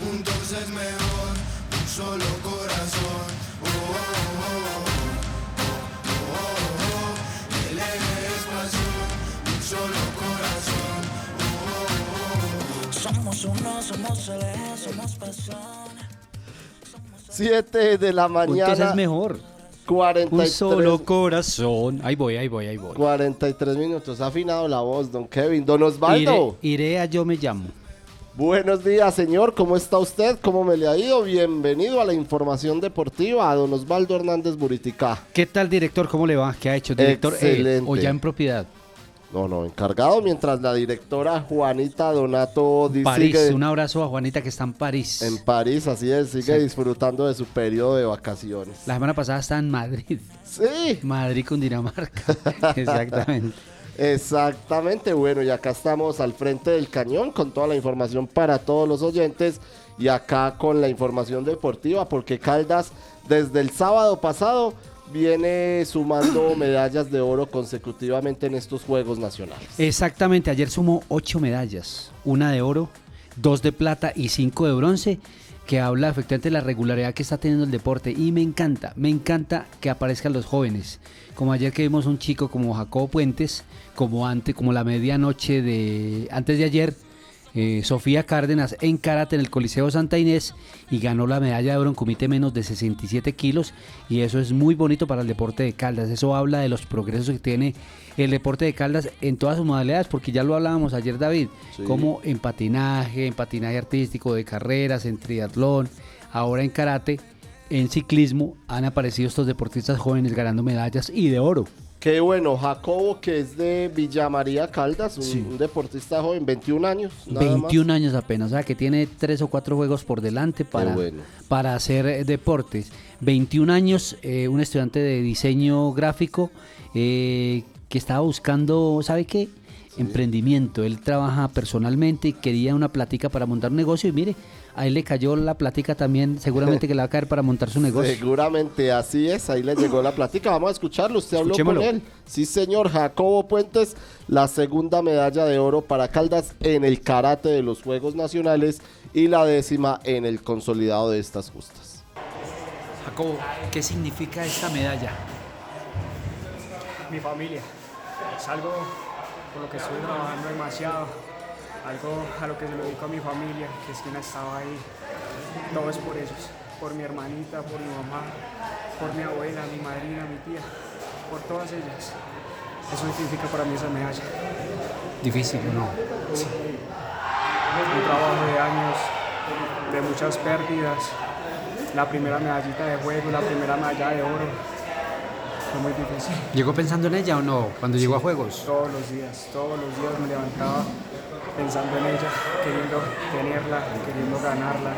Juntos es mejor, un solo corazón. Oh, oh, oh, oh, oh, oh. El eje es pasión, un solo corazón. Oh, oh, oh. Somos uno, somos el eje, somos pasión. 7 de la mañana. Juntos es mejor. 43, Un solo corazón. Ahí voy, ahí voy, ahí voy. 43 minutos. Ha afinado la voz, don Kevin. Don Osvaldo. Iré, iré a Yo Me Llamo. Buenos días, señor. ¿Cómo está usted? ¿Cómo me le ha ido? Bienvenido a la información deportiva, a don Osvaldo Hernández Buritica. ¿Qué tal, director? ¿Cómo le va? ¿Qué ha hecho, director? Eh, Excelente. ¿O ya en propiedad? No, no, encargado mientras la directora Juanita Donato dice París. Un abrazo a Juanita que está en París. en París, así es, sigue Sí. disfrutando de su periodo de vacaciones. La semana pasada está en Madrid. Sí. Madrid con Dinamarca. Exactamente. Exactamente, bueno, y acá estamos al frente del cañón con toda la información para todos los oyentes y acá con la información deportiva porque Caldas desde el sábado pasado viene sumando medallas de oro consecutivamente en estos Juegos Nacionales. Exactamente, ayer sumó ocho medallas, una de oro, dos de plata y cinco de bronce, que habla efectivamente de la regularidad que está teniendo el deporte. Y me encanta, me encanta que aparezcan los jóvenes, como ayer que vimos un chico como Jacobo Puentes, como antes, como la medianoche de antes de ayer, eh, Sofía Cárdenas en karate en el Coliseo Santa Inés y ganó la medalla de oro en comité menos de 67 kilos y eso es muy bonito para el deporte de Caldas. Eso habla de los progresos que tiene el deporte de Caldas en todas sus modalidades, porque ya lo hablábamos ayer David, Sí. como en patinaje, en patinaje artístico de carreras, en triatlón, ahora en karate, en ciclismo han aparecido estos deportistas jóvenes ganando medallas y de oro. Qué bueno, Jacobo que es de Villa María Caldas, un, un deportista joven, 21 años. nada más. 21 años apenas, o sea que tiene tres o cuatro juegos por delante para, bueno. para hacer eh, deportes. 21 años, eh, un estudiante de diseño gráfico eh, que estaba buscando, ¿sabe qué? Emprendimiento. Él trabaja personalmente y quería una plática para montar un negocio y mire, a él le cayó la plática también, seguramente que le va a caer para montar su negocio. Seguramente así es, ahí le llegó la plática. Vamos a escucharlo, usted habló con él. Sí, señor, Jacobo Puentes, la segunda medalla de oro para Caldas en el karate de los Juegos Nacionales y la décima en el consolidado de estas justas. Jacobo, ¿qué significa esta medalla? mi familia. Es algo por lo que estoy trabajando demasiado, algo a lo que se lo dedico a mi familia, que es quien ha estado ahí. Todo es por ellos, por mi hermanita, por mi mamá, por mi abuela, mi madrina, mi tía, por todas ellas. Eso significa para mí esa medalla. Difícil, ¿no? Sí. Un trabajo de años, de muchas pérdidas. La primera medallita de juego, la primera medalla de oro. Fue muy difícil. ¿Llegó pensando en ella o no cuando llegó a Juegos? Todos los días, todos los días me levantaba pensando en ella, queriendo tenerla, queriendo ganarla.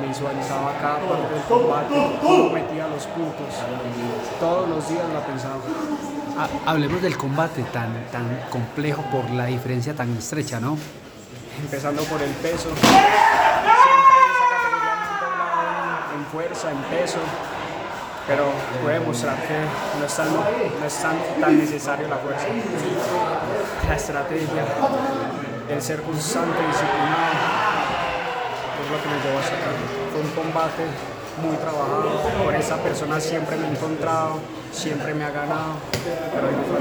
Me visualizaba cada parte del combate, cómo metía los puntos. Todos los días la pensaba. ha- hablemos del combate tan, tan complejo por la diferencia tan estrecha, ¿no? empezando por el peso. Siempre esa categoría me han doblado en, en fuerza, en peso, pero voy a demostrar que no es, tan, no es tan, tan necesario la fuerza. La estrategia, el ser constante, disciplinado, es lo que me llevó a sacar. Fue un combate muy trabajado, con esa persona siempre me he encontrado, siempre me ha ganado, pero no fue.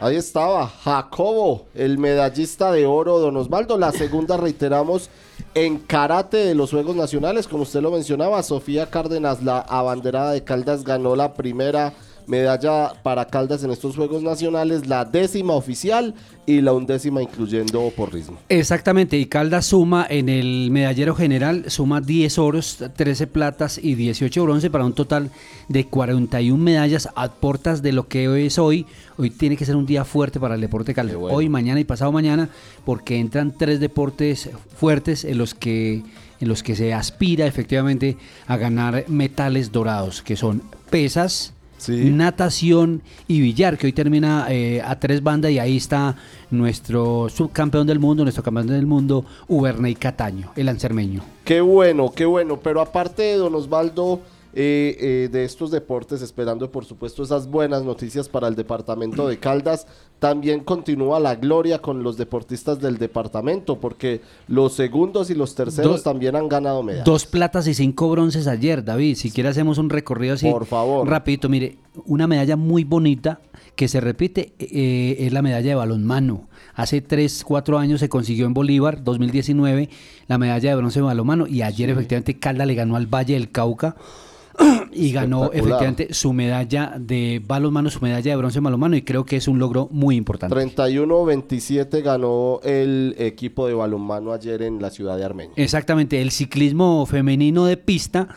Ahí estaba Jacobo, el medallista de oro, don Osvaldo. La segunda, reiteramos, en karate de los Juegos Nacionales, como usted lo mencionaba, Sofía Cárdenas, la abanderada de Caldas, ganó la primera medalla para Caldas en estos Juegos Nacionales, la décima oficial y la undécima incluyendo porrismo. Exactamente, y Caldas suma en el medallero general, suma 10 oros, 13 platas y 18 bronce para un total de 41 medallas a portas de lo que hoy es hoy. Hoy tiene que ser un día fuerte para el deporte Caldas. Hoy, mañana y pasado mañana, porque entran tres deportes fuertes en los que en los que se aspira efectivamente a ganar metales dorados, que son pesas, natación y billar, que hoy termina eh, a tres bandas y ahí está nuestro subcampeón del mundo, nuestro campeón del mundo, Uberney Cataño, el ancermeño. Qué bueno, qué bueno. Pero aparte de don Osvaldo, eh, eh, de estos deportes, esperando por supuesto esas buenas noticias para el departamento de Caldas, también continúa la gloria con los deportistas del departamento, porque los segundos y los terceros también han ganado medallas. Dos platas y cinco bronces ayer, David. Si quiere hacemos un recorrido así. Por favor. Rapidito, mire, una medalla muy bonita que se repite eh, es la medalla de balonmano. Hace 3, 4 años se consiguió en Bolívar, 2019, la medalla de bronce de balonmano y ayer efectivamente Calda le ganó al Valle del Cauca y ganó efectivamente su medalla de balonmano, su medalla de bronce en balonmano y creo que es un logro muy importante. 31-27 ganó el equipo de balonmano ayer en la ciudad de Armenia. Exactamente, el ciclismo femenino de pista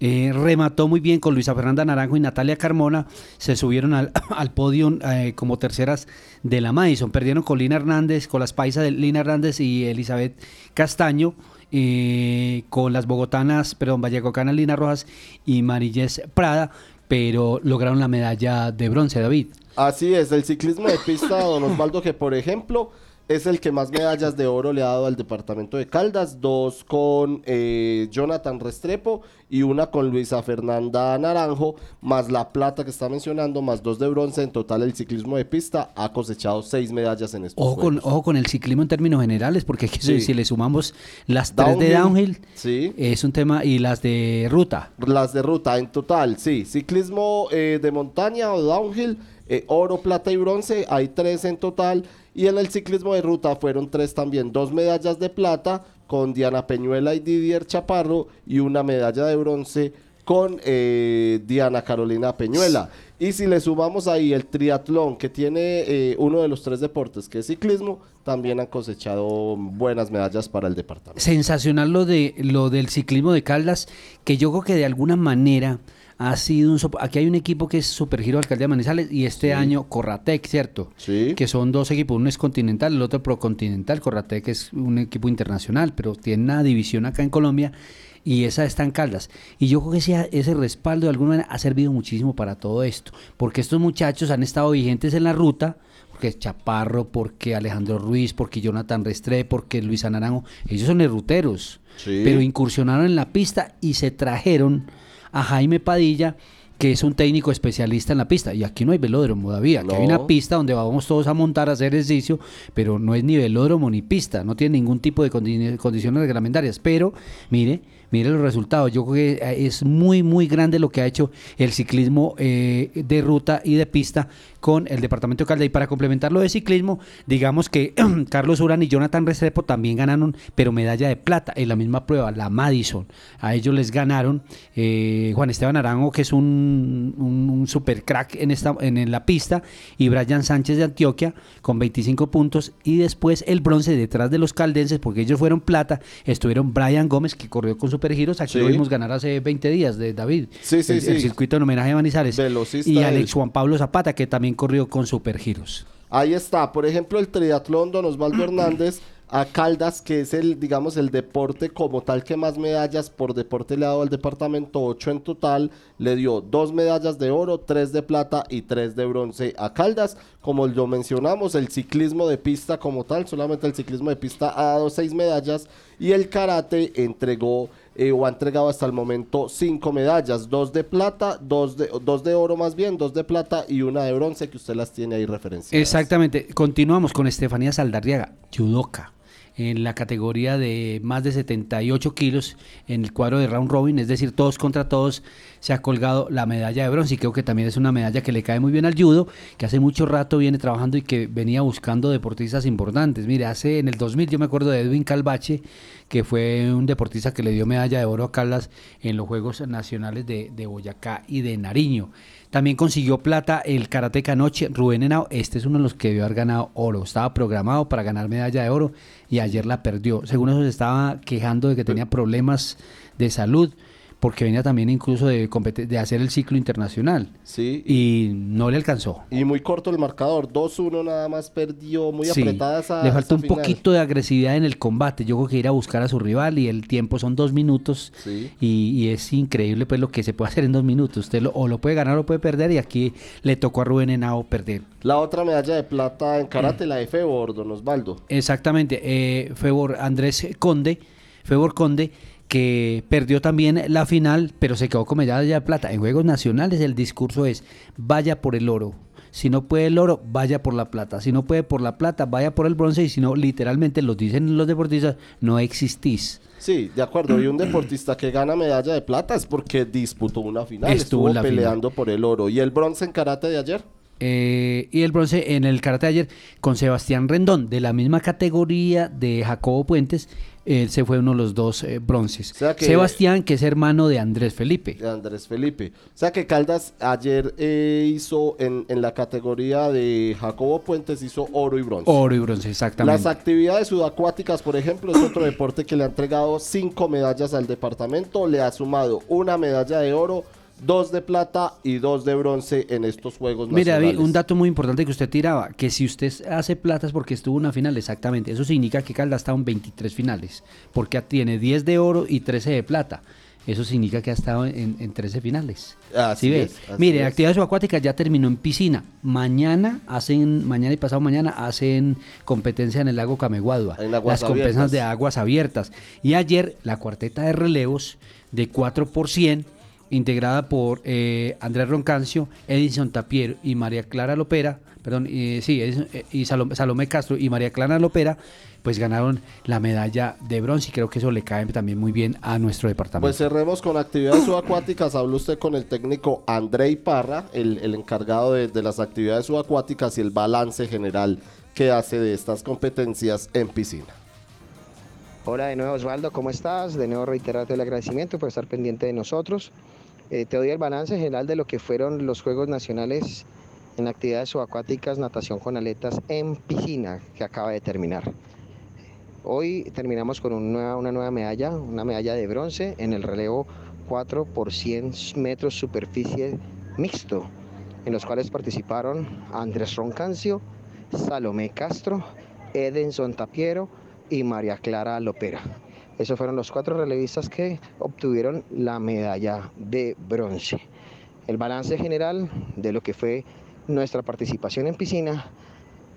eh, remató muy bien con Luisa Fernanda Naranjo y Natalia Carmona. Se subieron al, al podio eh, como terceras de la Madison. Perdieron con Lina Hernández, con las paisas de Lina Hernández y Elizabeth Castaño. Eh, con las bogotanas, perdón, vallecocanas Lina Rojas y Marilles Prada, pero lograron la medalla de bronce, David. Así es, el ciclismo de pista, don Osvaldo, que por ejemplo es el que más medallas de oro le ha dado al departamento de Caldas, dos con eh, Jonathan Restrepo y una con Luisa Fernanda Naranjo, más la plata que está mencionando, más dos de bronce, en total el ciclismo de pista ha cosechado seis medallas en estos Ojo con, ojo con el ciclismo en términos generales, porque si- Sí. si le sumamos las tres de Downhill, downhill, es un tema, y las de ruta. Las de ruta en total, sí. Ciclismo eh, de montaña o downhill, eh, oro, plata y bronce, hay tres en total. Y en el ciclismo de ruta fueron tres también, dos medallas de plata con Diana Peñuela y Didier Chaparro y una medalla de bronce con eh, Diana Carolina Peñuela. Y si le sumamos ahí el triatlón, que tiene eh, uno de los tres deportes, que es ciclismo, también han cosechado buenas medallas para el departamento. Sensacional lo de lo del ciclismo de Caldas, que yo creo que de alguna manera ha sido un aquí hay un equipo que es Supergiro Alcaldía de Manizales y este año Corratec, ¿cierto? Sí. Que son dos equipos, uno es continental, el otro procontinental, Corratec es un equipo internacional, pero tiene una división acá en Colombia y esa está en Caldas. Y yo creo que ese, ese respaldo de alguna manera ha servido muchísimo para todo esto, porque estos muchachos han estado vigentes en la ruta, porque Chaparro, porque Alejandro Ruiz, porque Jonathan Restre, porque Luis Naranjo, ellos son ruteros, Sí. pero incursionaron en la pista y se trajeron a Jaime Padilla, que es un técnico especialista en la pista. Y aquí no hay velódromo todavía, aquí hay No. una pista donde vamos todos a montar, a hacer ejercicio, pero no es ni velódromo ni pista, no tiene ningún tipo de condi- condiciones reglamentarias. Pero mire, mire los resultados. Yo creo que es muy, muy grande lo que ha hecho el ciclismo eh, de ruta y de pista con el departamento de Caldas. Y para complementar lo de ciclismo, digamos que Carlos Urán y Jonathan Restrepo también ganaron, pero medalla de plata en la misma prueba, la Madison. A ellos les ganaron eh, Juan Esteban Arango, que es un, un, un super crack en, esta, en, en la pista, y Brian Sánchez de Antioquia con 25 puntos. Y después el bronce detrás de los caldenses, porque ellos fueron plata, estuvieron Brian Gómez, que corrió con Supergiros. Aquí Sí. lo vimos ganar hace 20 días de David. Sí, sí, el, circuito en homenaje a Manizales. Velocista Y. Alex Juan Pablo Zapata, que también corrió con Supergiros. Ahí está, por ejemplo, el triatlón Don Osvaldo Hernández a Caldas, que es el, digamos, el deporte como tal que más medallas por deporte le ha dado al departamento, 8 en total, le dio dos medallas de oro, tres de plata y tres de bronce a Caldas. Como lo mencionamos, el ciclismo de pista como tal, solamente el ciclismo de pista ha dado seis medallas y el karate entregó eh, o ha entregado hasta el momento cinco medallas, dos de plata, dos de, dos de oro más bien, dos de plata y una de bronce que usted las tiene ahí referenciadas. Exactamente. Continuamos con Estefanía Saldarriaga, judoka en la categoría de más de 78 kilos en el cuadro de round robin, es decir, todos contra todos, se ha colgado la medalla de bronce y creo que también es una medalla que le cae muy bien al judo, que hace mucho rato viene trabajando y que venía buscando deportistas importantes. Mire, hace en el 2000 yo me acuerdo de Edwin Calvache, que fue un deportista que le dio medalla de oro a Caldas en los Juegos Nacionales de, Boyacá y de Nariño. También consiguió plata el karateca noche Rubén Henao. Este es uno de los que debió haber ganado oro. Estaba programado para ganar medalla de oro y ayer la perdió. Según eso se estaba quejando de que tenía problemas de salud porque venía también incluso de, de hacer el ciclo internacional. Sí. Y no le alcanzó. Y muy corto el marcador, 2-1 nada más perdió, muy Sí, apretada esa le faltó esa un final. poquito de agresividad en el combate. Yo creo que ir a buscar a su rival y el tiempo son dos minutos Sí. y, y es increíble pues lo que se puede hacer en dos minutos. Usted lo- o lo puede ganar o lo puede perder y aquí le tocó a Rubén Henao perder. La otra medalla de plata en karate, la de Febor, don Osvaldo. Exactamente, eh, Febor Andrés Conde, Febor Conde, que perdió también la final, pero se quedó con medalla de plata. En Juegos Nacionales el discurso es, vaya por el oro. Si no puede el oro, vaya por la plata. Si no puede por la plata, vaya por el bronce. Y si no, literalmente, lo dicen los deportistas, no existís. Sí, de acuerdo. Y un deportista que gana medalla de plata es porque disputó una final, Estuvo peleando por el oro. ¿Y el bronce en karate de ayer? Eh, y el bronce en el karate ayer con Sebastián Rendón, de la misma categoría de Jacobo Puentes, él se fue uno de los dos eh, bronces. sea que- Sebastián, que es hermano de Andrés Felipe. De Andrés Felipe. O sea que Caldas ayer eh, hizo en, en la categoría de Jacobo Puentes, hizo oro y bronce. Oro y bronce, exactamente. Las actividades subacuáticas, por ejemplo, es otro deporte que le ha entregado cinco medallas al departamento, le ha sumado una medalla de oro, dos de plata y dos de bronce en estos Juegos Mira, David, un dato muy importante que usted tiraba, que si usted hace plata es porque estuvo una final, exactamente. Eso significa que Caldas está en 23 finales, porque tiene 10 de oro y 13 de plata. Eso significa que ha estado en, en 13 finales. Así ¿Sí ve? es, así Mire, es. actividades subacuáticas ya terminó en piscina. Mañana hacen, mañana y pasado mañana hacen competencia en el lago Cameguadua. En aguas las competencias abiertas. de aguas abiertas. Y ayer la cuarteta de relevos de 4 por 100 integrada por eh, Andrés Roncancio, Edison Tapiero y María Clara Lopera, perdón, eh, sí, Edison, eh, y Salomé, Salomé Castro y María Clara Lopera, pues ganaron la medalla de bronce y creo que eso le cae también muy bien a nuestro departamento. Pues cerremos con actividades subacuáticas. Habló usted con el técnico André Parra, el, el encargado de, de las actividades subacuáticas y el balance general que hace de estas competencias en piscina. Hola de nuevo Osvaldo, ¿cómo estás? De nuevo reiterarte el agradecimiento por estar pendiente de nosotros. Eh, te doy el balance general de lo que fueron los Juegos Nacionales en actividades subacuáticas, natación con aletas en piscina, que acaba de terminar. Hoy terminamos con un nueva- una nueva medalla, una medalla de bronce en el relevo 4 por 100 metros superficie mixto, en los cuales participaron Andrés Roncancio, Salomé Castro, Edenson Tapiero y María Clara Lopera. Esos fueron los cuatro relevistas que obtuvieron la medalla de bronce. El balance general de lo que fue nuestra participación en piscina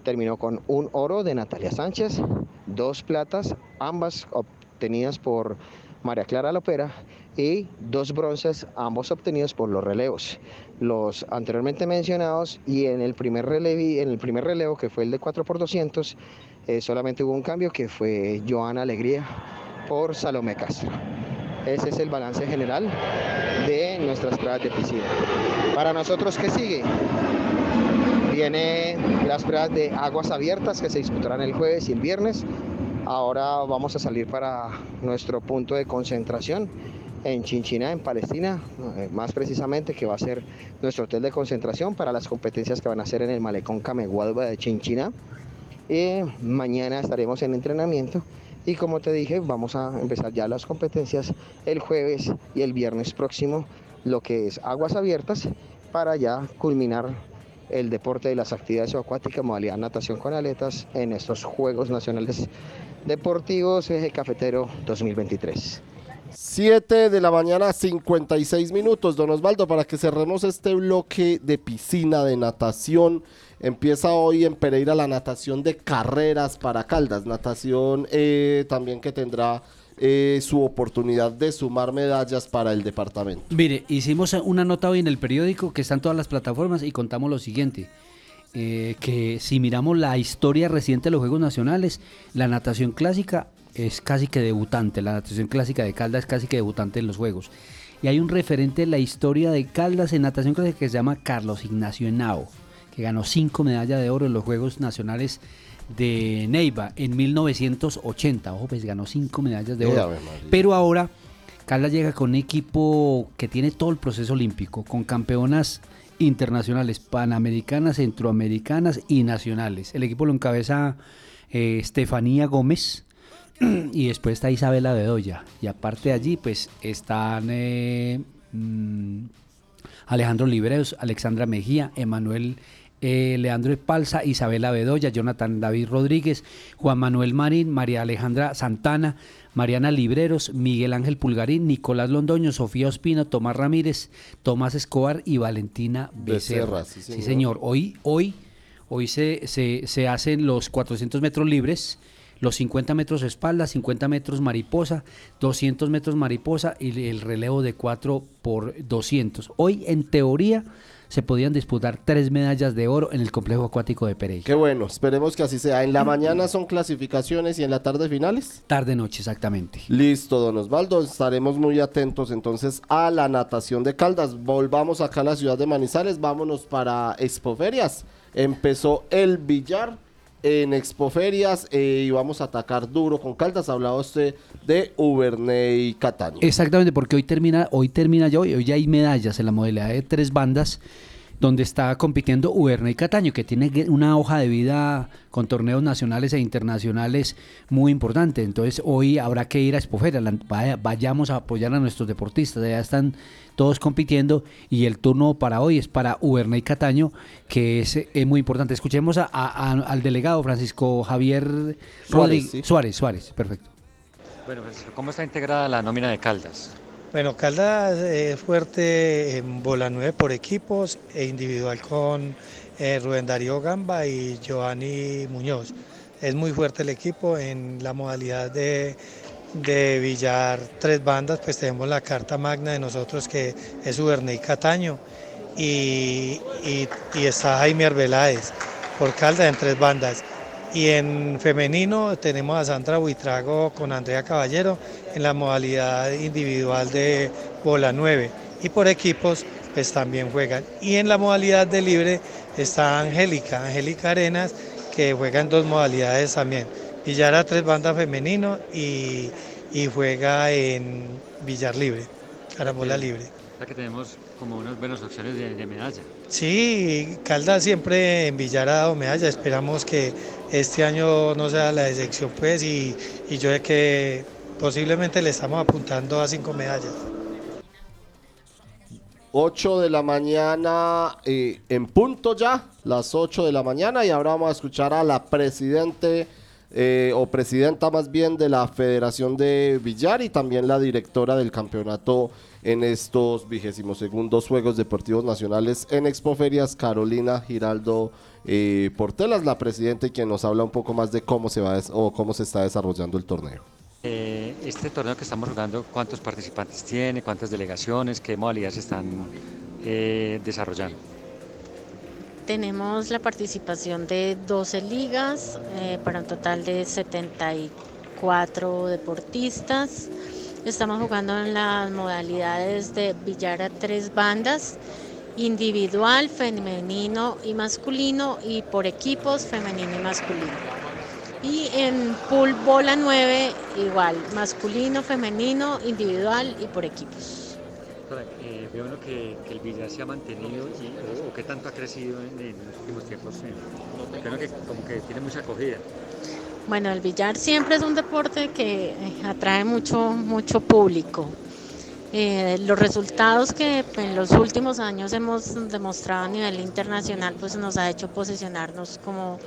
terminó con un oro de Natalia Sánchez, dos platas, ambas obtenidas por María Clara Lopera y dos bronces, ambos obtenidos por los relevos. Los anteriormente mencionados y en el primer, relevo, que fue el de 4x200, eh, solamente hubo un cambio que fue Joana Alegría por Salomé Castro. Ese es el balance general de nuestras pruebas de piscina. Para nosotros, ¿qué sigue? Viene las pruebas de aguas abiertas que se disputarán el jueves y el viernes. Ahora vamos a salir para nuestro punto de concentración en Chinchiná, en Palestina, eh, más precisamente que va a ser nuestro hotel de concentración para las competencias que van a ser en el malecón Camegualba de Chinchiná. Y mañana estaremos en entrenamiento y como te dije, vamos a empezar ya las competencias el jueves y el viernes próximo, lo que es aguas abiertas, para ya culminar el deporte y las actividades acuáticas, modalidad natación con aletas, en estos Juegos Nacionales Deportivos Eje Cafetero 2023. 7 de la mañana, 56 minutos, don Osvaldo, para que cerremos este bloque de piscina, de natación. Empieza hoy en Pereira la natación de carreras para Caldas, natación eh, también que tendrá eh, su oportunidad de sumar medallas para el departamento. Mire, hicimos una nota hoy en el periódico que está en todas las plataformas y contamos lo siguiente. eh, que si miramos la historia reciente de los Juegos Nacionales, la natación clásica es casi que debutante, la natación clásica de Caldas es casi que debutante en los Juegos. Y hay un referente en la historia de Caldas en natación clásica que se llama Carlos Ignacio Henao, que ganó cinco medallas de oro en los Juegos Nacionales de Neiva en 1980. Ojo, pues ganó cinco medallas de oro. Pero ahora Caldas llega con un equipo que tiene todo el proceso olímpico, con campeonas internacionales, panamericanas, centroamericanas y nacionales. El equipo lo encabeza eh, Estefanía Gómez y después está Isabela Bedoya. Y aparte de allí, pues están eh, mm, Alejandro Libreos, Alexandra Mejía, Emanuel eh, Leandro Espalza, Isabela Bedoya, Jonathan David Rodríguez, Juan Manuel Marín, María Alejandra Santana, Mariana Libreros, Miguel Ángel Pulgarín, Nicolás Londoño, Sofía Ospino, Tomás Ramírez, Tomás Escobar y Valentina Becerra. Becerra, sí, sí, señor. señor. Hoy, hoy, hoy se, se, se hacen los 400 metros libres, los 50 metros espalda, 50 metros mariposa, 200 metros mariposa y el relevo de 4 por 200. Hoy, en teoría, se podían disputar tres medallas de oro en el complejo acuático de Pereira. Qué bueno, esperemos que así sea. En la mañana son clasificaciones y en la tarde finales. Tarde-noche, exactamente. Listo, don Osvaldo, estaremos muy atentos entonces a la natación de Caldas. Volvamos acá a la ciudad de Manizales, vámonos para Expoferias. Empezó el billar en Expoferias eh, y vamos a atacar duro con Caldas. Hablaba usted de Uberney Cataño. Exactamente, porque hoy termina, hoy termina ya hoy, hoy ya hay medallas en la modalidad de tres bandas donde está compitiendo Uberna y Cataño, que tiene una hoja de vida con torneos nacionales e internacionales muy importante. Entonces hoy habrá que ir a vaya- vayamos a apoyar a nuestros deportistas, ya están todos compitiendo y el turno para hoy es para Uberna y Cataño, que es, eh, muy importante. Escuchemos a- a- a- al delegado Francisco Javier Suárez, Rodríguez. sí. Suárez, Suárez, perfecto. Bueno, Francisco, ¿cómo está integrada la nómina de Caldas? Bueno, Caldas es fuerte en bola 9 por equipos e individual con eh, Rubén Darío Gamba y Giovanni Muñoz. Es muy fuerte el equipo en la modalidad de, de billar tres bandas, pues tenemos la carta magna de nosotros que es Uberney Cataño y, y- y está Jaime Arbeláez por Caldas en tres bandas. Y en femenino tenemos a Sandra Buitrago con Andrea Caballero en la modalidad individual de bola 9. Y por equipos pues también juegan. Y en la modalidad de libre está Angélica, Angélica Arenas, que juega en dos modalidades también. Billar a tres bandas femenino y, y juega en billar libre, carambola libre. Ya que tenemos como unas buenas opciones de, de medalla. Sí, Caldas siempre en Villar ha dado medalla. Esperamos que este año no sea la excepción, pues, y, y yo sé que posiblemente le estamos apuntando a cinco medallas. 8 de la mañana eh, en punto ya, las 8 de la mañana y ahora vamos a escuchar a la presidente eh, o presidenta más bien de la Federación de Billar y también la directora del campeonato en estos vigésimos segundos Juegos Deportivos Nacionales en Expoferias, Carolina Giraldo eh, Portelas, la presidenta quien nos habla un poco más de cómo se va des- o cómo se está desarrollando el torneo. Eh, este torneo que estamos jugando, ¿cuántos participantes tiene? ¿Cuántas delegaciones? ¿Qué modalidades están eh, desarrollando? Tenemos la participación de 12 ligas eh, para un total de 74 deportistas. Estamos jugando en las modalidades de billar a tres bandas, individual, femenino y masculino y por equipos femenino y masculino. Y en pool bola 9 igual, masculino, femenino, individual y por equipos. Doctora, eh, veo uno que, que el billar se ha mantenido y, o, o qué tanto ha crecido en, en los últimos tiempos. eh, creo que como que tiene mucha acogida. Bueno, el billar siempre es un deporte que atrae mucho, mucho público. Eh, los resultados que en los últimos años hemos demostrado a nivel internacional pues nos ha hecho posicionarnos como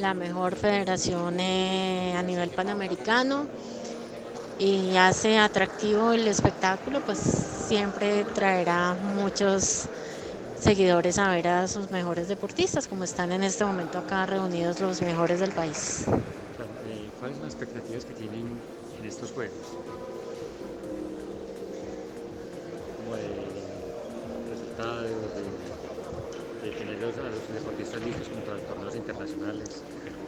la mejor federación eh, a nivel panamericano y hace atractivo el espectáculo pues siempre traerá muchos seguidores a ver a sus mejores deportistas como están en este momento acá reunidos los mejores del país. Eh, ¿Cuáles son las expectativas que tienen en estos juegos? Como de resultados, de, de tener los- los deportistas listos contra los torneos internacionales.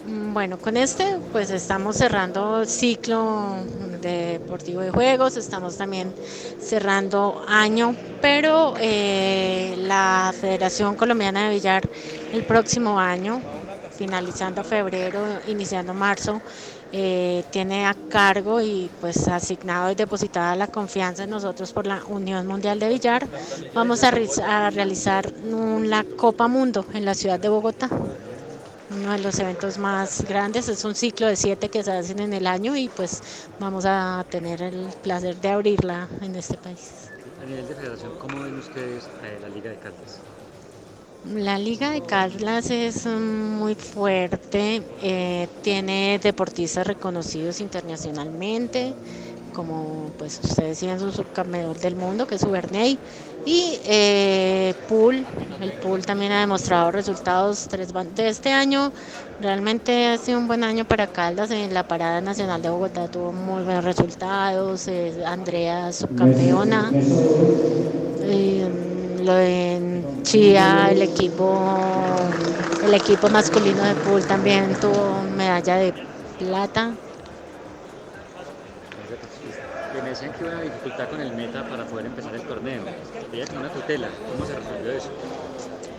Mm, Bueno, con este pues estamos cerrando el ciclo deportivo de juegos, estamos también cerrando año, pero eh, la Federación Colombiana de Billar el próximo año, finalizando febrero, iniciando marzo, eh, tiene a cargo y pues asignado y depositada la confianza en nosotros por la Unión Mundial de Billar. Vamos a, realiz- a realizar la Copa Mundo en la ciudad de Bogotá uno de los eventos más grandes. Es un ciclo de siete que se hacen en el año y pues vamos a tener el placer de abrirla en este país. A nivel de federación, ¿cómo ven ustedes eh, la Liga de Caldas? La Liga de Caldas es mm, muy fuerte, eh, tiene deportistas reconocidos internacionalmente, como pues ustedes decían, su subcampeón del mundo, que es Uberney, y eh, Pool, el Pool también ha demostrado resultados tres de este año. Realmente ha sido un buen año para Caldas. En la Parada Nacional de Bogotá tuvo muy buenos resultados. eh, Andrea, subcampeona. Eh, lo de Chía, el equipo, el equipo masculino de pool también tuvo medalla de plata. Me decían que hubo una dificultad con el meta para poder empezar el torneo. Como una tutela. ¿Cómo se resolvió eso?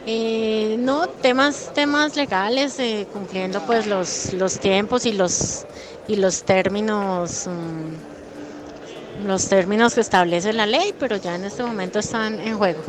Eh, no, temas, temas legales, eh, cumpliendo pues los, los tiempos y los y los términos, mm, los términos que establece la ley, pero ya en este momento están en juego.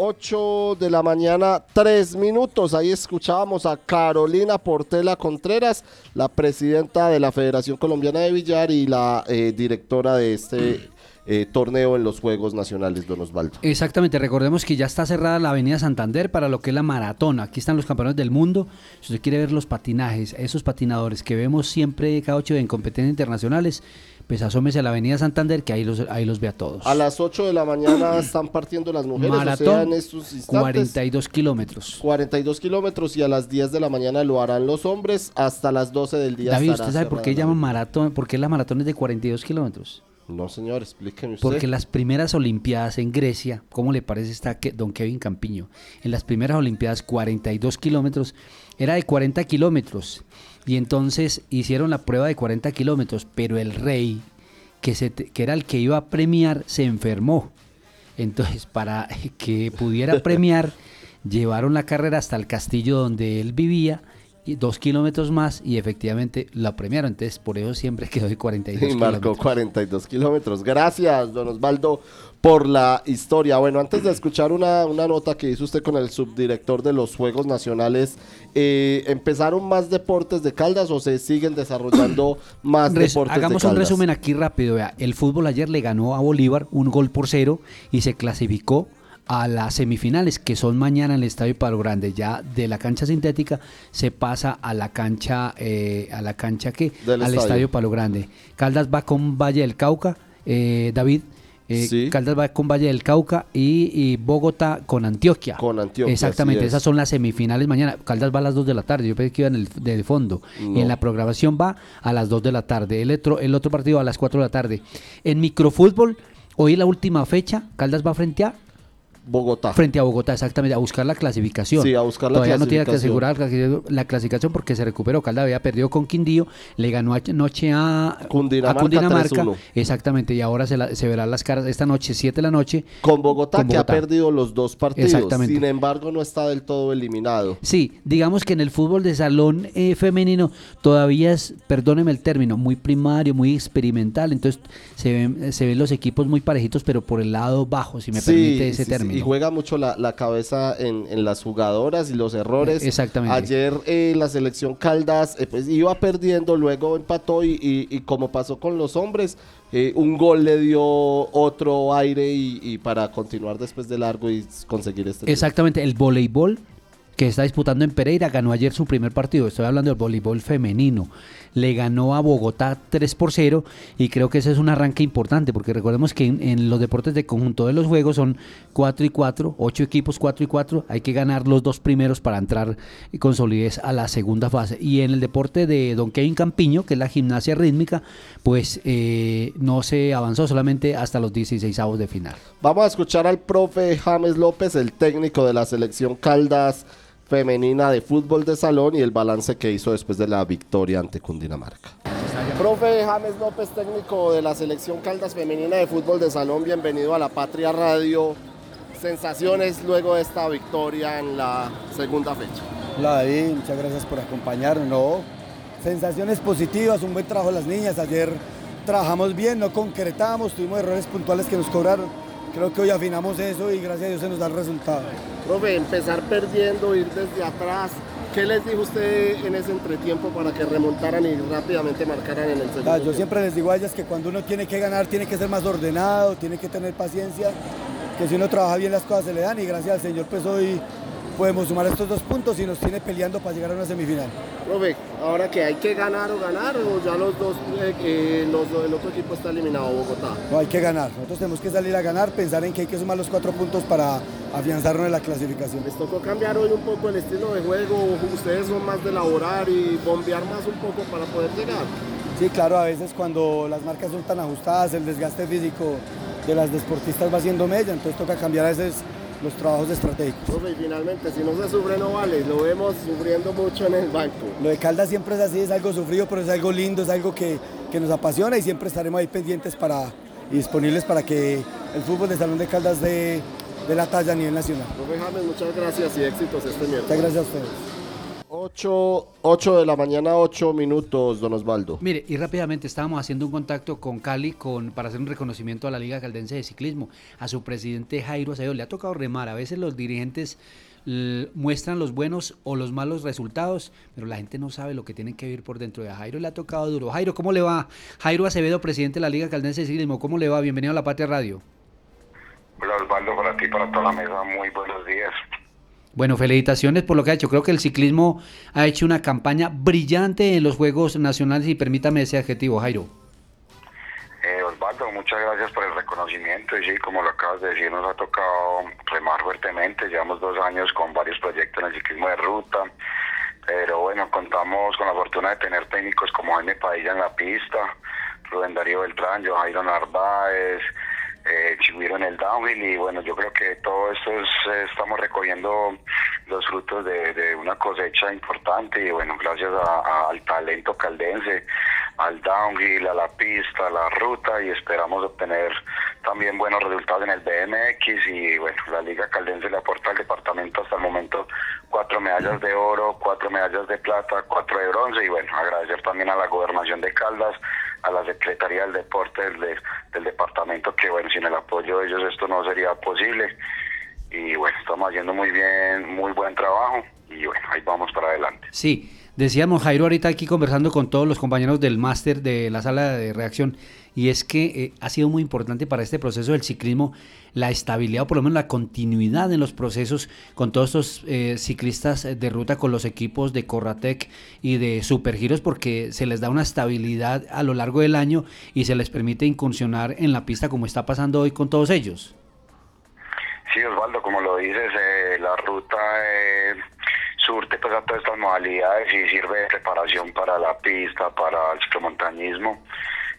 8 de la mañana, 3 minutos. Ahí escuchábamos a Carolina Portela Contreras, la presidenta de la Federación Colombiana de Billar y la eh, directora de este eh, torneo en los Juegos Nacionales, don Osvaldo. Exactamente, recordemos que ya está cerrada la Avenida Santander para lo que es la maratón. Aquí están los campeones del mundo. Si usted quiere ver los patinajes, esos patinadores que vemos siempre cada ocho en competencias internacionales, pues asómese a la Avenida Santander que ahí los, ahí los ve a todos. A las 8 de la mañana están partiendo las mujeres, o sea, Maratón, en estos instantes. 42 kilómetros. 42 kilómetros y a las 10 de la mañana lo harán los hombres hasta las 12 del día. David, ¿usted sabe por qué llaman maratón? ¿Por qué la maratón es de 42 kilómetros? No, señor, explíqueme usted. Porque las primeras Olimpiadas en Grecia, ¿cómo le parece está que don Kevin Campiño? En las primeras Olimpiadas, 42 kilómetros, era de 40 kilómetros. Y entonces hicieron la prueba de 40 kilómetros, pero el rey, que, se, que era el que iba a premiar, se enfermó. Entonces, para que pudiera premiar, llevaron la carrera hasta el castillo donde él vivía, y dos kilómetros más, y efectivamente la premiaron. Entonces, por eso siempre quedó de 42 Y marcó kilómetros. 42 kilómetros. Gracias, don Osvaldo, por la historia. Bueno, antes de escuchar una, una nota que hizo usted con el subdirector de los Juegos Nacionales, eh, ¿empezaron más deportes de Caldas o se siguen desarrollando más Res- deportes hagamos de un Caldas? resumen aquí rápido. vea. El fútbol ayer le ganó a Bolívar un gol por cero y se clasificó a las semifinales que son mañana en el Estadio Palo Grande. Ya de la cancha sintética se pasa a la cancha, eh, a la cancha que Del al estadio. estadio. Palo Grande. Caldas va con Valle del Cauca, eh, David. eh, Sí. Caldas va con Valle del Cauca y, y Bogotá con Antioquia. Con Antioquia, Exactamente, es. esas son las semifinales mañana. Caldas va a las 2 de la tarde, yo pensé que iba en el de fondo. Y en la programación va a las 2 de la tarde. El otro, el otro partido a las 4 de la tarde. En microfútbol, hoy la última fecha, Caldas va frente a Bogotá. Frente a Bogotá, exactamente, a buscar la clasificación. Sí, a buscar la Todavía no tiene que clasificación. asegurar la clasi- la clasificación porque se recuperó. Caldas había perdido con Quindío, le ganó anoche a Cundinamarca a Cundinamarca. 3-1. Exactamente, y ahora se, la- se verán las caras esta noche, 7 de la noche. Con Bogotá, con que ha perdido los dos partidos. Exactamente. Sin embargo, no está del todo eliminado. Sí, digamos que en el fútbol de salón eh, femenino todavía es, perdóneme el término, muy primario, muy experimental. Entonces se ven, se ven los equipos muy parejitos, pero por el lado bajo, si me Sí, permite ese sí, sí. Y juega mucho la, la cabeza en, en las jugadoras y los errores. Exactamente. Ayer eh, la selección Caldas eh, pues, iba perdiendo, luego empató y, y- y como pasó con los hombres, eh, un gol le dio otro aire y, y para continuar después de largo y conseguir este. Exactamente, el voleibol que está disputando en Pereira ganó ayer su primer partido. Estoy hablando del voleibol femenino. Le ganó a Bogotá 3 por 0 y creo que ese es un arranque importante porque recordemos que en, los deportes de conjunto de los juegos son 4 y 4, 8 equipos 4 y 4. Hay que ganar los dos primeros para entrar con solidez a la segunda fase. Y en el deporte de Don Kevin Campiño, que es la gimnasia rítmica, pues eh, no se avanzó solamente hasta los 16 avos de final. Vamos a escuchar al profe James López, el técnico de la selección Caldas femenina de fútbol de salón y el balance que hizo después de la victoria ante Cundinamarca. Profe James López, técnico de la selección Caldas femenina de fútbol de salón, bienvenido a la Patria Radio. Sensaciones luego de esta victoria en la segunda fecha. Hola David, muchas gracias por acompañarnos. No, sensaciones positivas, un buen trabajo las niñas. Ayer trabajamos bien, no concretamos, tuvimos errores puntuales que nos cobraron. Creo que hoy afinamos eso y gracias a Dios se nos da el resultado. Profe, empezar perdiendo, ir desde atrás. ¿Qué les dijo usted en ese entretiempo para que remontaran y rápidamente marcaran en el segundo? Ah, Yo siempre les digo a ellas que cuando uno tiene que ganar tiene que ser más ordenado, tiene que tener paciencia, que si uno trabaja bien las cosas se le dan y gracias al Señor pues hoy podemos sumar estos dos puntos y nos tiene peleando para llegar a una semifinal. Profe, ahora que hay que ganar o ganar o ya los dos, eh, los, el otro equipo está eliminado, Bogotá. No hay que ganar, nosotros tenemos que salir a ganar, pensar en que hay que sumar los cuatro puntos para afianzarnos en la clasificación. Les tocó cambiar hoy un poco el estilo de juego, ustedes son más de elaborar y bombear más un poco para poder llegar. Sí, claro, a veces cuando las marcas son tan ajustadas, el desgaste físico de las deportistas va siendo mella, entonces toca cambiar a veces los trabajos estratégicos. Profe, y finalmente, si no se sufre no vale, lo vemos sufriendo mucho en el banco. Lo de Caldas siempre es así, es algo sufrido, pero es algo lindo, es algo que, que nos apasiona y siempre estaremos ahí pendientes para, y disponibles para que el fútbol de Salón de Caldas dé de la talla a nivel nacional. Profe James, muchas gracias y éxitos este miércoles. Muchas gracias a ustedes. 8, de la mañana, 8 minutos, don Osvaldo. Mire, y rápidamente estábamos haciendo un contacto con Cali con, para hacer un reconocimiento a la Liga Caldense de Ciclismo, a su presidente Jairo Acevedo. Le ha tocado remar, a veces los dirigentes muestran los buenos o los malos resultados, pero la gente no sabe lo que tienen que vivir por dentro. A Jairo le ha tocado duro. Jairo, ¿cómo le va? Jairo Acevedo, presidente de la Liga Caldense de Ciclismo, ¿cómo le va? Bienvenido a La Patria Radio. Hola Osvaldo, para ti, para toda la mesa, muy buenos días. Bueno, felicitaciones por lo que ha hecho. Creo que el ciclismo ha hecho una campaña brillante en los Juegos Nacionales y permítame ese adjetivo, Jairo. Eh, Osvaldo, muchas gracias por el reconocimiento y sí, como lo acabas de decir, nos ha tocado remar fuertemente. Llevamos dos años con varios proyectos en el ciclismo de ruta, pero bueno, contamos con la fortuna de tener técnicos como Jaime Padilla en la pista, Rubén Darío Beltrán, Jairo Narváez, eh, el downhill y bueno, yo creo que todo esto es, eh, estamos recogiendo los frutos de, una cosecha importante y bueno, gracias a- al talento caldense, al downhill, a la pista, a la ruta y esperamos obtener también buenos resultados en el BMX y bueno, la Liga Caldense le aporta al departamento hasta el momento cuatro medallas de oro, cuatro medallas de plata, cuatro de bronce y bueno, agradecer también a la gobernación de Caldas, a la Secretaría del Deporte del, de- del departamento que bueno, sin el apoyo de ellos esto no sería posible y bueno, estamos haciendo muy bien, muy buen trabajo y bueno, ahí vamos para adelante. Sí, decíamos Jairo ahorita aquí conversando con todos los compañeros del máster de la sala de reacción y es que eh, ha sido muy importante para este proceso del ciclismo la estabilidad o por lo menos la continuidad en los procesos con todos estos eh, ciclistas de ruta con los equipos de Corratec y de Supergiros porque se les da una estabilidad a lo largo del año y se les permite incursionar en la pista como está pasando hoy con todos ellos. Sí, Osvaldo, como lo dices, eh, la ruta surte a todas estas modalidades y sirve de preparación para la pista, para el ciclomontañismo.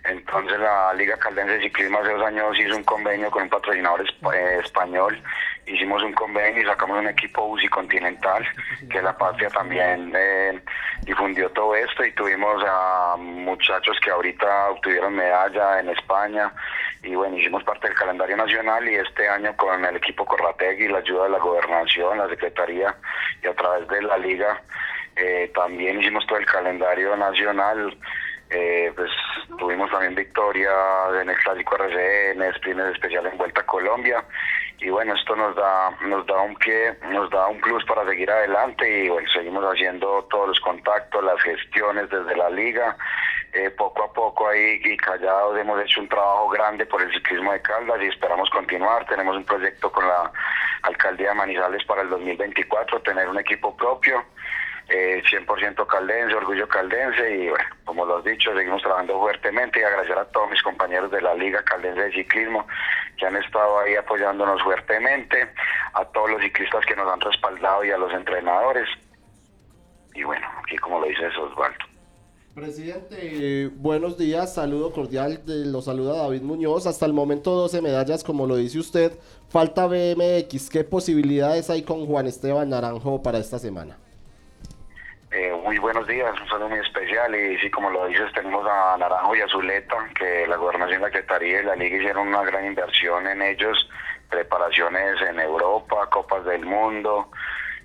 Entonces la Liga Caldense de Ciclismo hace dos años hizo un convenio con un patrocinador eh, español. Hicimos un convenio y sacamos un equipo UCI Continental, que la patria también eh, difundió todo esto y tuvimos a muchachos que ahorita obtuvieron medalla en España y bueno, hicimos parte del calendario nacional y este año con el equipo Corrategui, la ayuda de la gobernación, la secretaría y a través de la liga eh, también hicimos todo el calendario nacional. Eh, pues tuvimos también victoria en el clásico RCN, sprint especial en Vuelta a Colombia y bueno, esto nos da, nos da un pie, nos da un plus para seguir adelante y bueno, seguimos haciendo todos los contactos, las gestiones desde la liga. Eh, poco a poco ahí y callados hemos hecho un trabajo grande por el ciclismo de Caldas y esperamos continuar. Tenemos un proyecto con la alcaldía de Manizales para el 2024, tener un equipo propio. Eh, 100% caldense, orgullo caldense y bueno, como lo has dicho, seguimos trabajando fuertemente y agradecer a todos mis compañeros de la Liga Caldense de Ciclismo que han estado ahí apoyándonos fuertemente, a todos los ciclistas que nos han respaldado y a los entrenadores. Y bueno, aquí como lo dice Osvaldo. Presidente, buenos días, saludo cordial, de, lo saluda David Muñoz. Hasta el momento 12 medallas, como lo dice usted. Falta BMX, ¿qué posibilidades hay con Juan Esteban Naranjo para esta semana? Eh, muy buenos días, un saludo muy especial y sí, como lo dices, tenemos a Naranjo y a Zuleta, que la Gobernación, la Secretaría y la Liga hicieron una gran inversión en ellos, preparaciones en Europa, Copas del Mundo,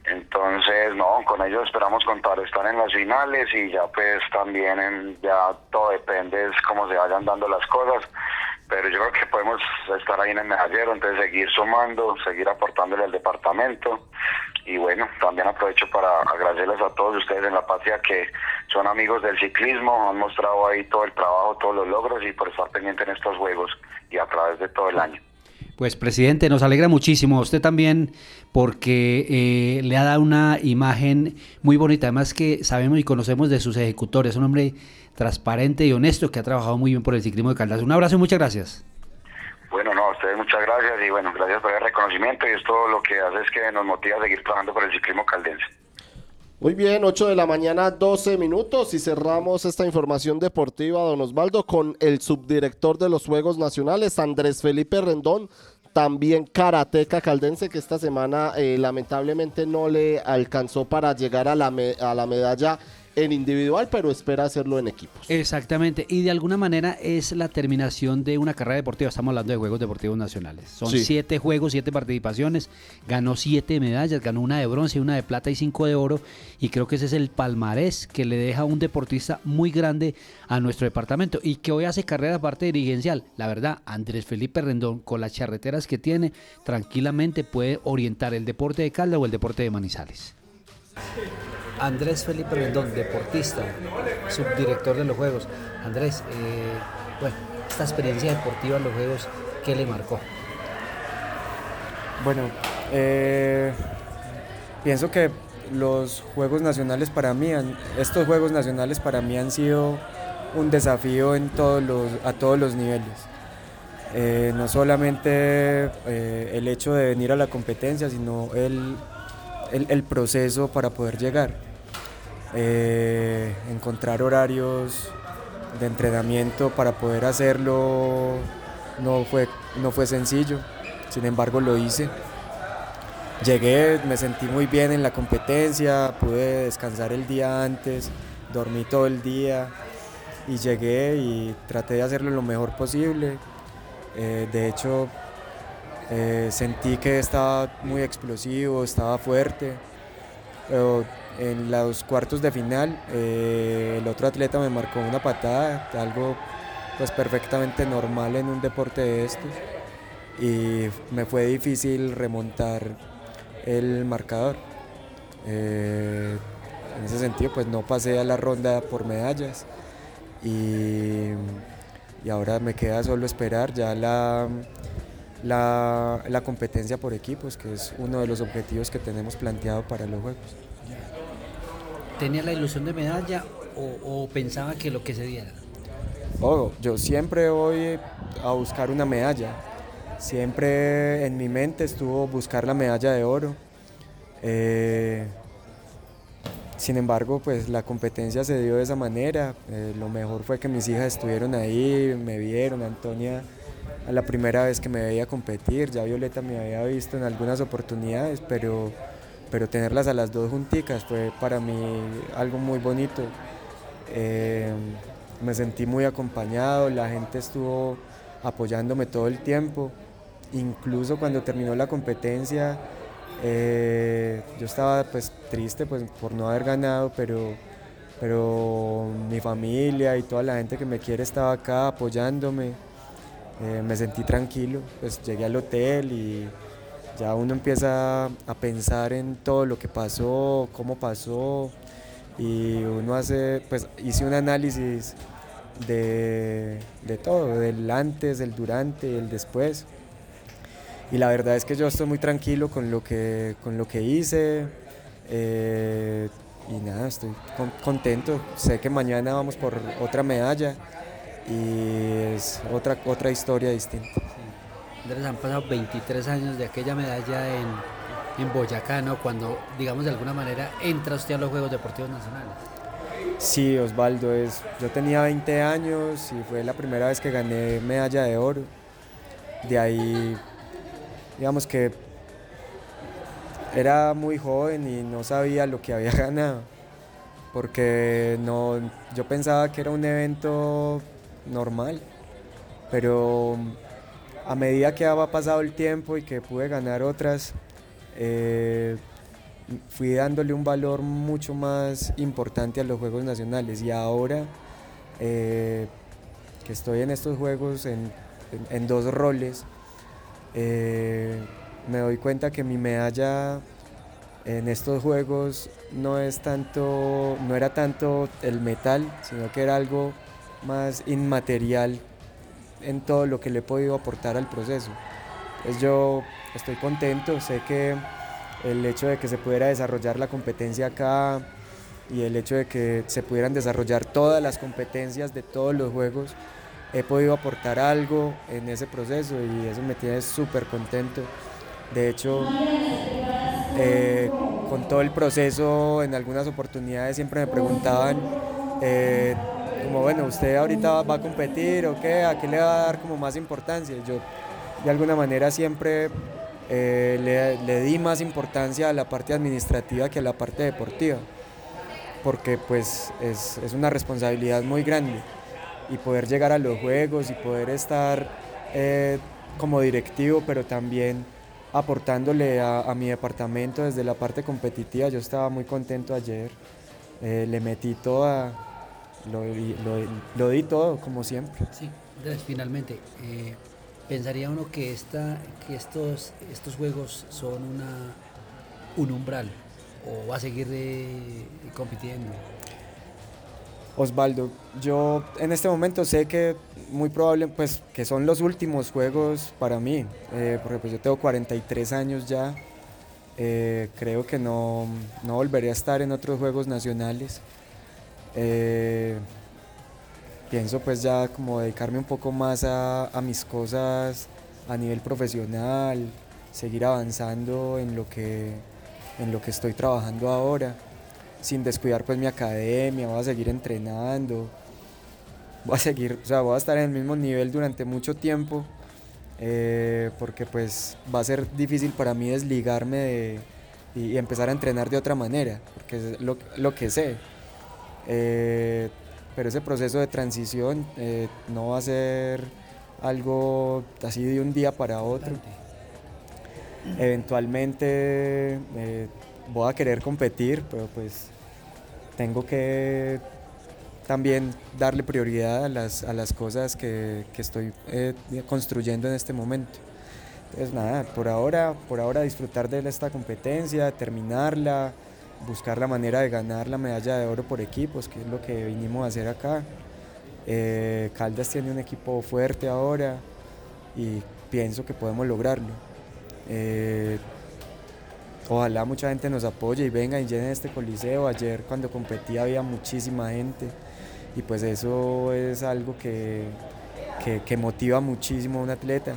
entonces, no, con ellos esperamos contar, estar en las finales y ya pues también en, ya todo depende de cómo se vayan dando las cosas, pero yo creo que podemos estar ahí en el medallero, entonces seguir sumando, seguir aportándole al departamento y bueno, también aprovecho para agradecerles a todos ustedes en La Patria que son amigos del ciclismo, han mostrado ahí todo el trabajo, todos los logros y por estar pendiente en estos juegos y a través de todo el año. Pues presidente, nos alegra muchísimo, usted también, porque eh, le ha dado una imagen muy bonita, además que sabemos y conocemos de sus ejecutores, un hombre transparente y honesto que ha trabajado muy bien por el ciclismo de Caldas. Un abrazo y muchas gracias. Bueno, no, a ustedes muchas gracias y bueno, gracias por el reconocimiento y esto lo que hace es que nos motiva a seguir trabajando por el ciclismo caldense. Muy bien, 8 de la mañana, 12 minutos y cerramos esta información deportiva, don Osvaldo, con el subdirector de los Juegos Nacionales, Andrés Felipe Rendón, también karateca caldense, que esta semana eh, lamentablemente no le alcanzó para llegar a la, a la medalla en individual, pero espera hacerlo en equipos. Exactamente, y de alguna manera es la terminación de una carrera deportiva. Estamos hablando de Juegos Deportivos Nacionales. Son siete juegos, siete participaciones. Ganó siete medallas, ganó una de bronce, una de plata y cinco de oro. Y creo que ese es el palmarés que le deja un deportista muy grande a nuestro departamento y que hoy hace carrera parte dirigencial. La verdad, Andrés Felipe Rendón, con las charreteras que tiene, tranquilamente puede orientar el deporte de Calda o el deporte de Manizales. Andrés Felipe Rendón, deportista, subdirector de los Juegos. Andrés, eh, bueno, esta experiencia deportiva en los Juegos, ¿qué le marcó? Bueno, eh, pienso que los Juegos Nacionales para mí, estos Juegos Nacionales para mí han sido un desafío en todos los, a todos los niveles. Eh, no solamente el hecho de venir a la competencia, sino el el, proceso para poder llegar. Eh, encontrar horarios de entrenamiento para poder hacerlo no fue, no fue sencillo, sin embargo lo hice. Llegué, me sentí muy bien en la competencia, pude descansar el día antes, dormí todo el día y llegué y traté de hacerlo lo mejor posible. Eh, de hecho, eh, sentí que estaba muy explosivo, estaba fuerte, en los cuartos de final eh, el otro atleta me marcó una patada, algo pues perfectamente normal en un deporte de estos y me fue difícil remontar el marcador. Eh, en ese sentido pues no pasé a la ronda por medallas y ahora me queda solo esperar ya la la, la, competencia por equipos, que es uno de los objetivos que tenemos planteado para los Juegos. ¿Tenía la ilusión de medalla o, pensaba que lo que se diera? Oh, yo siempre voy a buscar una medalla. Siempre en mi mente estuvo buscar la medalla de oro. Eh, sin embargo, pues la competencia se dio de esa manera. Eh, lo mejor fue que mis hijas estuvieron ahí, me vieron, Antonia a la primera vez que me veía competir, ya Violeta me había visto en algunas oportunidades, pero, pero tenerlas a las dos junticas fue para mí algo muy bonito. Eh, me sentí muy acompañado, la gente estuvo apoyándome todo el tiempo, incluso cuando terminó la competencia, eh, yo estaba pues triste pues, por no haber ganado, pero, pero mi familia y toda la gente que me quiere estaba acá apoyándome. Eh, me sentí tranquilo, pues llegué al hotel y, Ya uno empieza a pensar en todo lo que pasó, cómo pasó, y uno hace, pues hice un análisis de, de todo, del antes, del durante, el después. Y la verdad es que yo estoy muy tranquilo con lo que, con lo que hice. eh, y nada, estoy con- contento. Sé que mañana vamos por otra medalla y es otra, otra historia distinta. Andrés, han pasado 23 años de aquella medalla en, en Boyacá, ¿no? Cuando, digamos, de alguna manera entra usted a los Juegos Deportivos Nacionales. Sí, Osvaldo, es, yo tenía 20 años y fue la primera vez que gané medalla de oro. De ahí, digamos que era muy joven y no sabía lo que había ganado, porque no, yo pensaba que era un evento normal, pero a medida que ha pasado el tiempo y que pude ganar otras, eh, fui dándole un valor mucho más importante a los Juegos Nacionales. Y ahora eh, que estoy en estos Juegos en, en- dos roles, eh, me doy cuenta que mi medalla en estos Juegos no es tanto, no era tanto el metal, sino que era algo más inmaterial en todo lo que le he podido aportar al proceso. Entonces yo estoy contento, sé que el hecho de que se pudiera desarrollar la competencia acá y el hecho de que se pudieran desarrollar todas las competencias de todos los juegos, he podido aportar algo en ese proceso y eso me tiene súper contento. De hecho, eh, con todo el proceso, en algunas oportunidades siempre me preguntaban, eh, como bueno, usted ahorita va a competir o qué, a qué le va a dar como más importancia. Yo de alguna manera siempre eh, le, di más importancia a la parte administrativa que a la parte deportiva, porque pues es, es una responsabilidad muy grande y poder llegar a los juegos y poder estar eh, como directivo, pero también aportándole a, a mi departamento desde la parte competitiva. Yo estaba muy contento ayer, eh, le metí toda, lo, di- lo- lo di todo como siempre. Sí, finalmente, eh, pensaría uno que, esta, que estos, estos juegos son una, un umbral o va a seguir eh, compitiendo. Osvaldo, yo en este momento sé que muy probable pues que son los últimos juegos para mí, eh, porque pues yo tengo 43 años ya, eh, creo que no, no volveré a estar en otros juegos nacionales. Eh, pienso pues ya como dedicarme un poco más a, a mis cosas a nivel profesional, seguir avanzando en lo que, en lo que estoy trabajando ahora sin descuidar pues mi academia, voy a seguir entrenando, voy a seguir, o sea, voy a estar en el mismo nivel durante mucho tiempo, eh, porque pues va a ser difícil para mí desligarme de, y, y empezar a entrenar de otra manera, porque es lo, lo que sé. Eh, pero ese proceso de transición eh, no va a ser algo así de un día para otro. Eventualmente eh, voy a querer competir, pero pues tengo que también darle prioridad a las, a las cosas que, que estoy eh, construyendo en este momento. Entonces nada, por ahora, por ahora disfrutar de esta competencia, terminarla, buscar la manera de ganar la medalla de oro por equipos, que es lo que vinimos a hacer acá. Eh, Caldas tiene un equipo fuerte ahora y pienso que podemos lograrlo. Eh, Ojalá mucha gente nos apoye y venga y llene este coliseo. Ayer cuando competía había muchísima gente y pues eso es algo que, que, que motiva muchísimo a un atleta.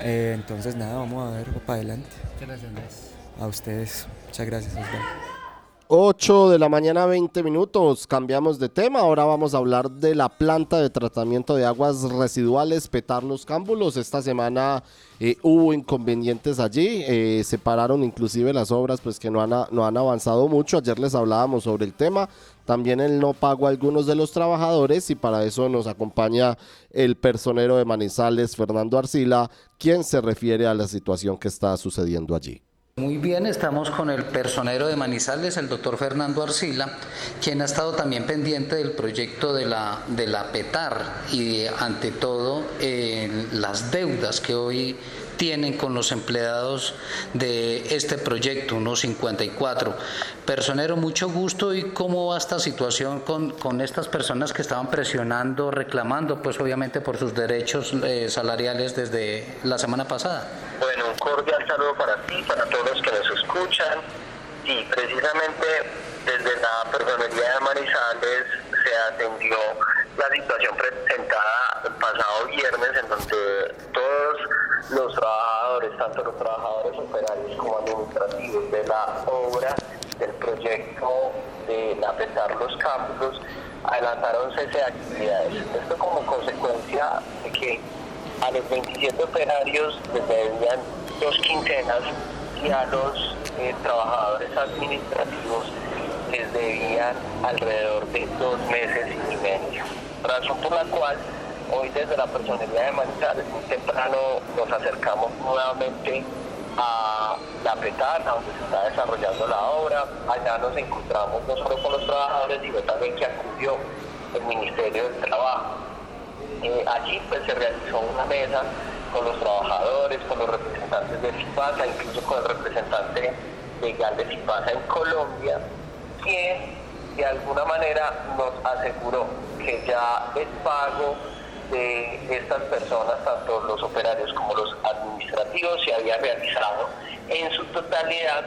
Eh, entonces nada, vamos a ver para adelante. Muchas gracias, Andrés. A ustedes, muchas gracias. Osvaldo. 8 de la mañana, 20 minutos. Cambiamos de tema. Ahora vamos a hablar de la planta de tratamiento de aguas residuales Petar Los Cámbulos. Esta semana eh, hubo inconvenientes allí. eh, se pararon inclusive las obras pues que no han, no han avanzado mucho. Ayer les hablábamos sobre el tema. También el no pago a algunos de los trabajadores y para eso nos acompaña el personero de Manizales, Fernando Arcila, quien se refiere a la situación que está sucediendo allí. Muy bien, estamos con el personero de Manizales, el doctor Fernando Arcila, quien ha estado también pendiente del proyecto de la, de la PETAR y de, ante todo eh, las deudas que hoy tienen con los empleados de este proyecto, unos 54. Personero, mucho gusto y cómo va esta situación con, con estas personas que estaban presionando, reclamando, pues obviamente por sus derechos eh, salariales desde la semana pasada. Bueno, un cordial saludo para ti, para todos los que nos escuchan. Y precisamente desde la personería de Manizales se atendió la situación presentada el pasado viernes en donde todos los trabajadores, tanto los trabajadores operarios como administrativos de la obra del proyecto de apretar los campos, adelantaron cese de actividades. Esto como consecuencia de que a los 27 operarios les debían dos quincenas y a los eh, trabajadores administrativos les debían alrededor de dos meses y medio. Razón por la cual hoy desde la personalidad de Manizales muy temprano nos acercamos nuevamente a la petana donde se está desarrollando la obra. Allá nos encontramos no solo con los trabajadores, sino también que acudió el Ministerio del Trabajo. Eh, allí pues se realizó una mesa con los trabajadores, con los representantes de FIPASA, incluso con el representante legal de FIPASA en Colombia, quien de alguna manera nos aseguró que ya el pago de estas personas, tanto los operarios como los administrativos, se había realizado en su totalidad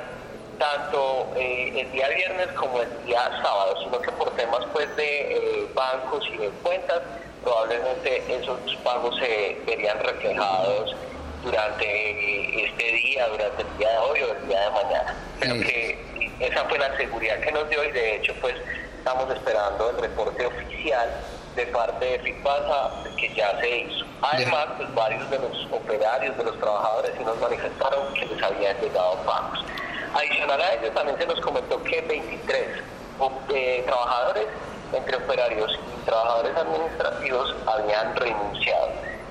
tanto eh, el día viernes como el día sábado, sino que por temas pues de eh, bancos y de cuentas, probablemente esos pagos se verían reflejados durante este día, durante el día de hoy o el día de mañana. Pero que esa fue la seguridad que nos dio y de hecho pues estamos esperando el reporte oficial de parte de FIPASA que ya se hizo. Además, pues varios de los operarios, de los trabajadores, sí nos manifestaron que les habían llegado pagos. Adicional a ello, también se nos comentó que 23 eh, trabajadores, entre operarios y trabajadores administrativos, habían renunciado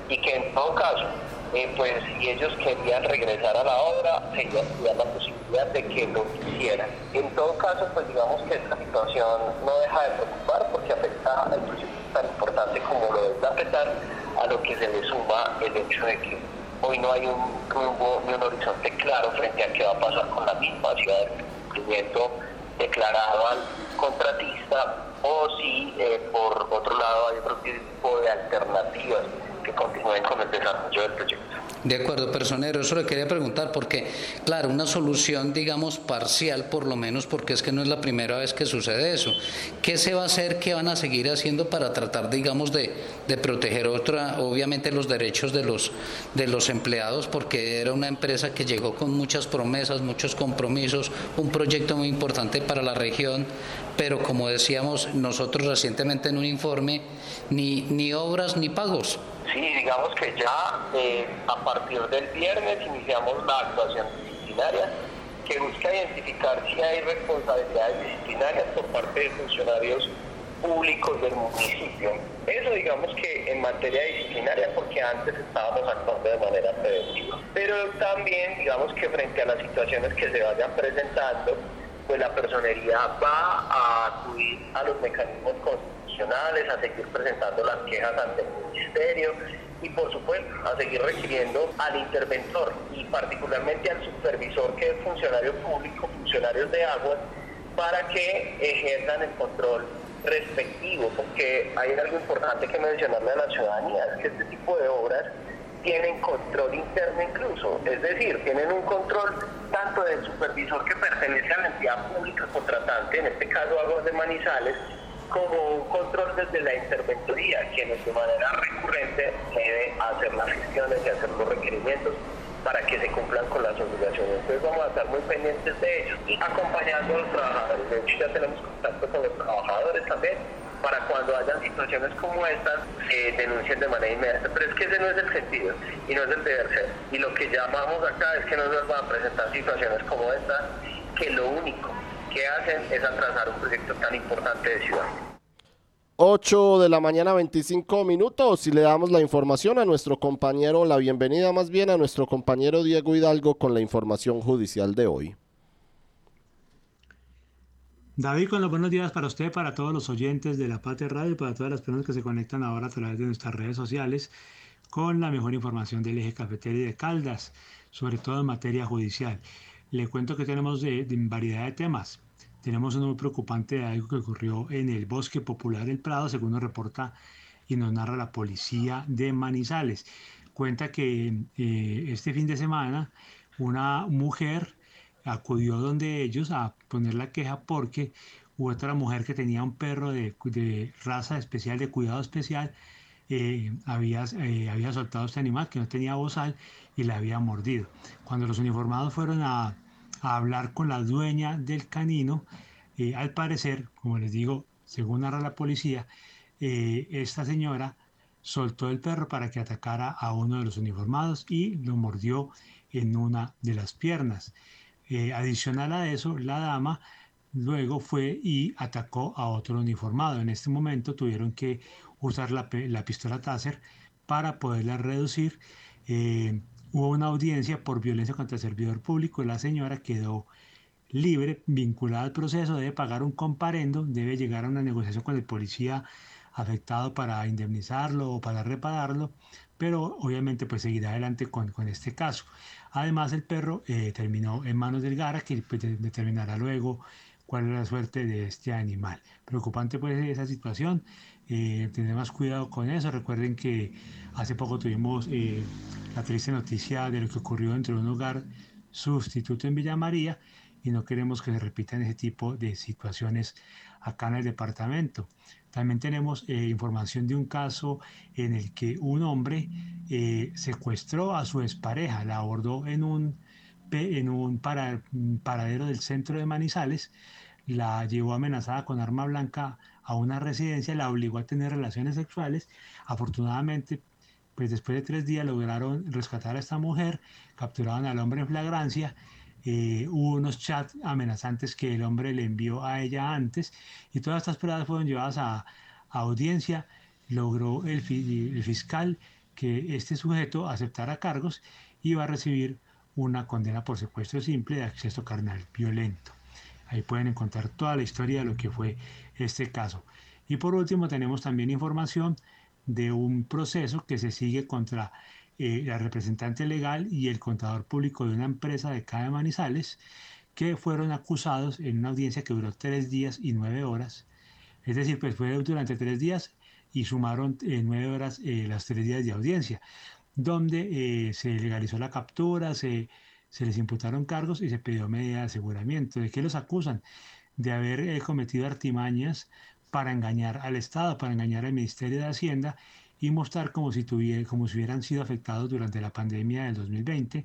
y que en todo caso, eh, pues si ellos querían regresar a la obra, sería la posibilidad de que lo hicieran. En todo caso, pues digamos que esta situación no deja de preocupar porque afecta al proyecto tan importante como lo es afectar a lo que se le suma el hecho de que hoy no hay un rumbo ni un horizonte claro frente a qué va a pasar con la misma, va a cumplimiento declarado al contratista o si eh, por otro lado hay otro tipo de alternativas que continúen con el desarrollo del proyecto. De acuerdo, personero, eso le quería preguntar porque, claro, una solución, digamos, parcial por lo menos, porque es que no es la primera vez que sucede eso. ¿Qué se va a hacer, qué van a seguir haciendo para tratar, digamos, de, de proteger otra, obviamente los derechos de los, de los empleados, porque era una empresa que llegó con muchas promesas, muchos compromisos, un proyecto muy importante para la región, pero como decíamos nosotros recientemente en un informe, ni, ni obras ni pagos. Sí, digamos que ya eh, a partir del viernes iniciamos la actuación disciplinaria que busca identificar si hay responsabilidades disciplinarias por parte de funcionarios públicos del municipio. Eso digamos que en materia disciplinaria porque antes estábamos actuando de manera preventiva. Pero también digamos que frente a las situaciones que se vayan presentando, pues la personería va a acudir a los mecanismos constitucionales, a seguir presentando las quejas ante el ministerio y por supuesto a seguir requiriendo al interventor y particularmente al supervisor que es funcionario público, funcionarios de agua, para que ejerzan el control respectivo, porque hay algo importante que mencionarle a la ciudadanía, es que este tipo de obras tienen control interno incluso, es decir, tienen un control tanto del supervisor que pertenece a la entidad pública contratante, en este caso Aguas de Manizales, como un control desde la interventoría, quienes de manera recurrente debe hacer las gestiones y hacer los requerimientos para que se cumplan con las obligaciones. Entonces vamos a estar muy pendientes de ellos y acompañando a los trabajadores. De hecho ya tenemos contacto con los trabajadores también para cuando hayan situaciones como estas se denuncien de manera inmediata. Pero es que ese no es el sentido y no es el deber ser. Y lo que llamamos acá es que no nos van a presentar situaciones como estas que lo único que hacen es atrasar un proyecto tan importante de ciudad. 8 de la mañana 25 minutos y le damos la información a nuestro compañero, la bienvenida más bien a nuestro compañero Diego Hidalgo con la información judicial de hoy. David, con los buenos días para usted, para todos los oyentes de La Patria Radio para todas las personas que se conectan ahora a través de nuestras redes sociales. con la mejor información del eje cafetero y de Caldas, sobre todo en materia judicial. Le cuento que tenemos de, de variedad de temas. Tenemos uno muy preocupante de algo que ocurrió en el Bosque Popular del Prado, según nos reporta y nos narra la policía de Manizales. Cuenta que eh, este fin de semana una mujer acudió donde ellos a poner la queja porque otra mujer que tenía un perro de, raza especial, de cuidado especial, eh, había, eh, había soltado este animal que no tenía bozal y la había mordido. Cuando los uniformados fueron a, a hablar con la dueña del canino, eh, al parecer, como les digo, según narra la policía, esta señora soltó el perro para que atacara a uno de los uniformados y lo mordió en una de las piernas. Adicional a eso, la dama luego fue y atacó a otro uniformado. En este momento tuvieron que usar la, pistola Taser para poderla reducir. Eh, hubo una audiencia por violencia contra el servidor público y la señora quedó libre, vinculada al proceso, debe pagar un comparendo, debe llegar a una negociación con el policía afectado para indemnizarlo o para repararlo, pero obviamente pues seguirá adelante con, este caso. Además el perro eh, terminó en manos del GARA que pues, determinará luego cuál es la suerte de este animal. Preocupante pues esa situación, eh, tener más cuidado con eso. Recuerden que hace poco tuvimos eh, la triste noticia de lo que ocurrió dentro de un hogar sustituto en Villa María y no queremos que se repitan ese tipo de situaciones acá en el departamento. También tenemos eh, información de un caso en el que un hombre secuestró a su expareja, la abordó en un, en un paradero del centro de Manizales, la llevó amenazada con arma blanca a una residencia, la obligó a tener relaciones sexuales. Afortunadamente, pues después de tres días lograron rescatar a esta mujer, capturaron al hombre en flagrancia. Eh, hubo unos chats amenazantes que el hombre le envió a ella antes y todas estas pruebas fueron llevadas a, audiencia. Logró el, el fiscal que este sujeto aceptara cargos y va a recibir una condena por secuestro simple de acceso carnal violento. Ahí pueden encontrar toda la historia de lo que fue este caso. Y por último tenemos también información de un proceso que se sigue contra eh, la representante legal y el contador público de una empresa de Cada Manizales que fueron acusados en una audiencia que duró tres días y nueve horas. Es decir, pues fue durante tres días y sumaron eh, nueve horas eh, las tres días de audiencia, donde se legalizó la captura, se se les imputaron cargos y se pidió medida de aseguramiento. ¿De qué los acusan? De haber eh, cometido artimañas para engañar al Estado, para engañar al Ministerio de Hacienda y mostrar como si, si hubieran sido afectados durante la pandemia del 2020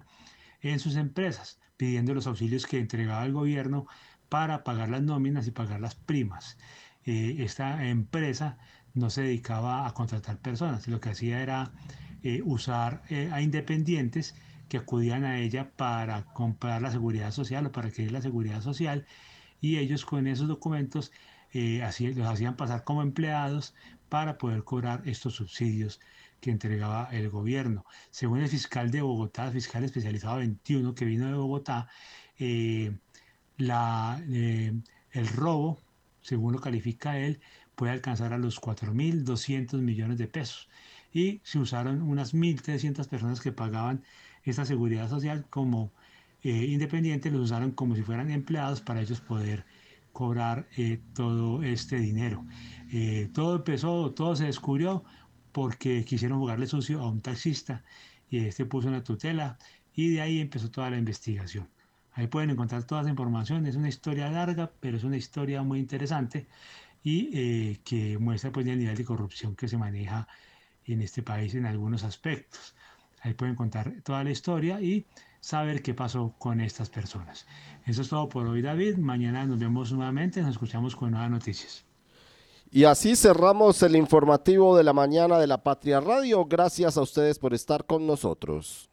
en sus empresas, pidiendo los auxilios que entregaba el gobierno para pagar las nóminas y pagar las primas. Eh, esta empresa no se dedicaba a contratar personas, lo que hacía era eh, usar a independientes que acudían a ella para comprar la seguridad social o para adquirir la seguridad social y ellos con esos documentos eh, los hacían pasar como empleados para poder cobrar estos subsidios que entregaba el gobierno. Según el fiscal de Bogotá, el fiscal especializado 21 que vino de Bogotá, eh, eh, el robo, según lo califica él, puede alcanzar a los 4.200 millones de pesos. Y se usaron unas 1.300 personas que pagaban esta seguridad social como eh, independientes los usaron como si fueran empleados para ellos poder cobrar eh, todo este dinero. Eh, todo empezó, todo se descubrió porque quisieron jugarle sucio a un taxista y este puso una tutela y de ahí empezó toda la investigación. Ahí pueden encontrar toda esa información, es una historia larga, pero es una historia muy interesante y que muestra pues el nivel de corrupción que se maneja en este país en algunos aspectos. Ahí pueden contar toda la historia y saber qué pasó con estas personas. Eso es todo por hoy, David. Mañana nos vemos nuevamente, nos escuchamos con nuevas noticias. Y así cerramos el informativo de la mañana de la Patria Radio. Gracias a ustedes por estar con nosotros.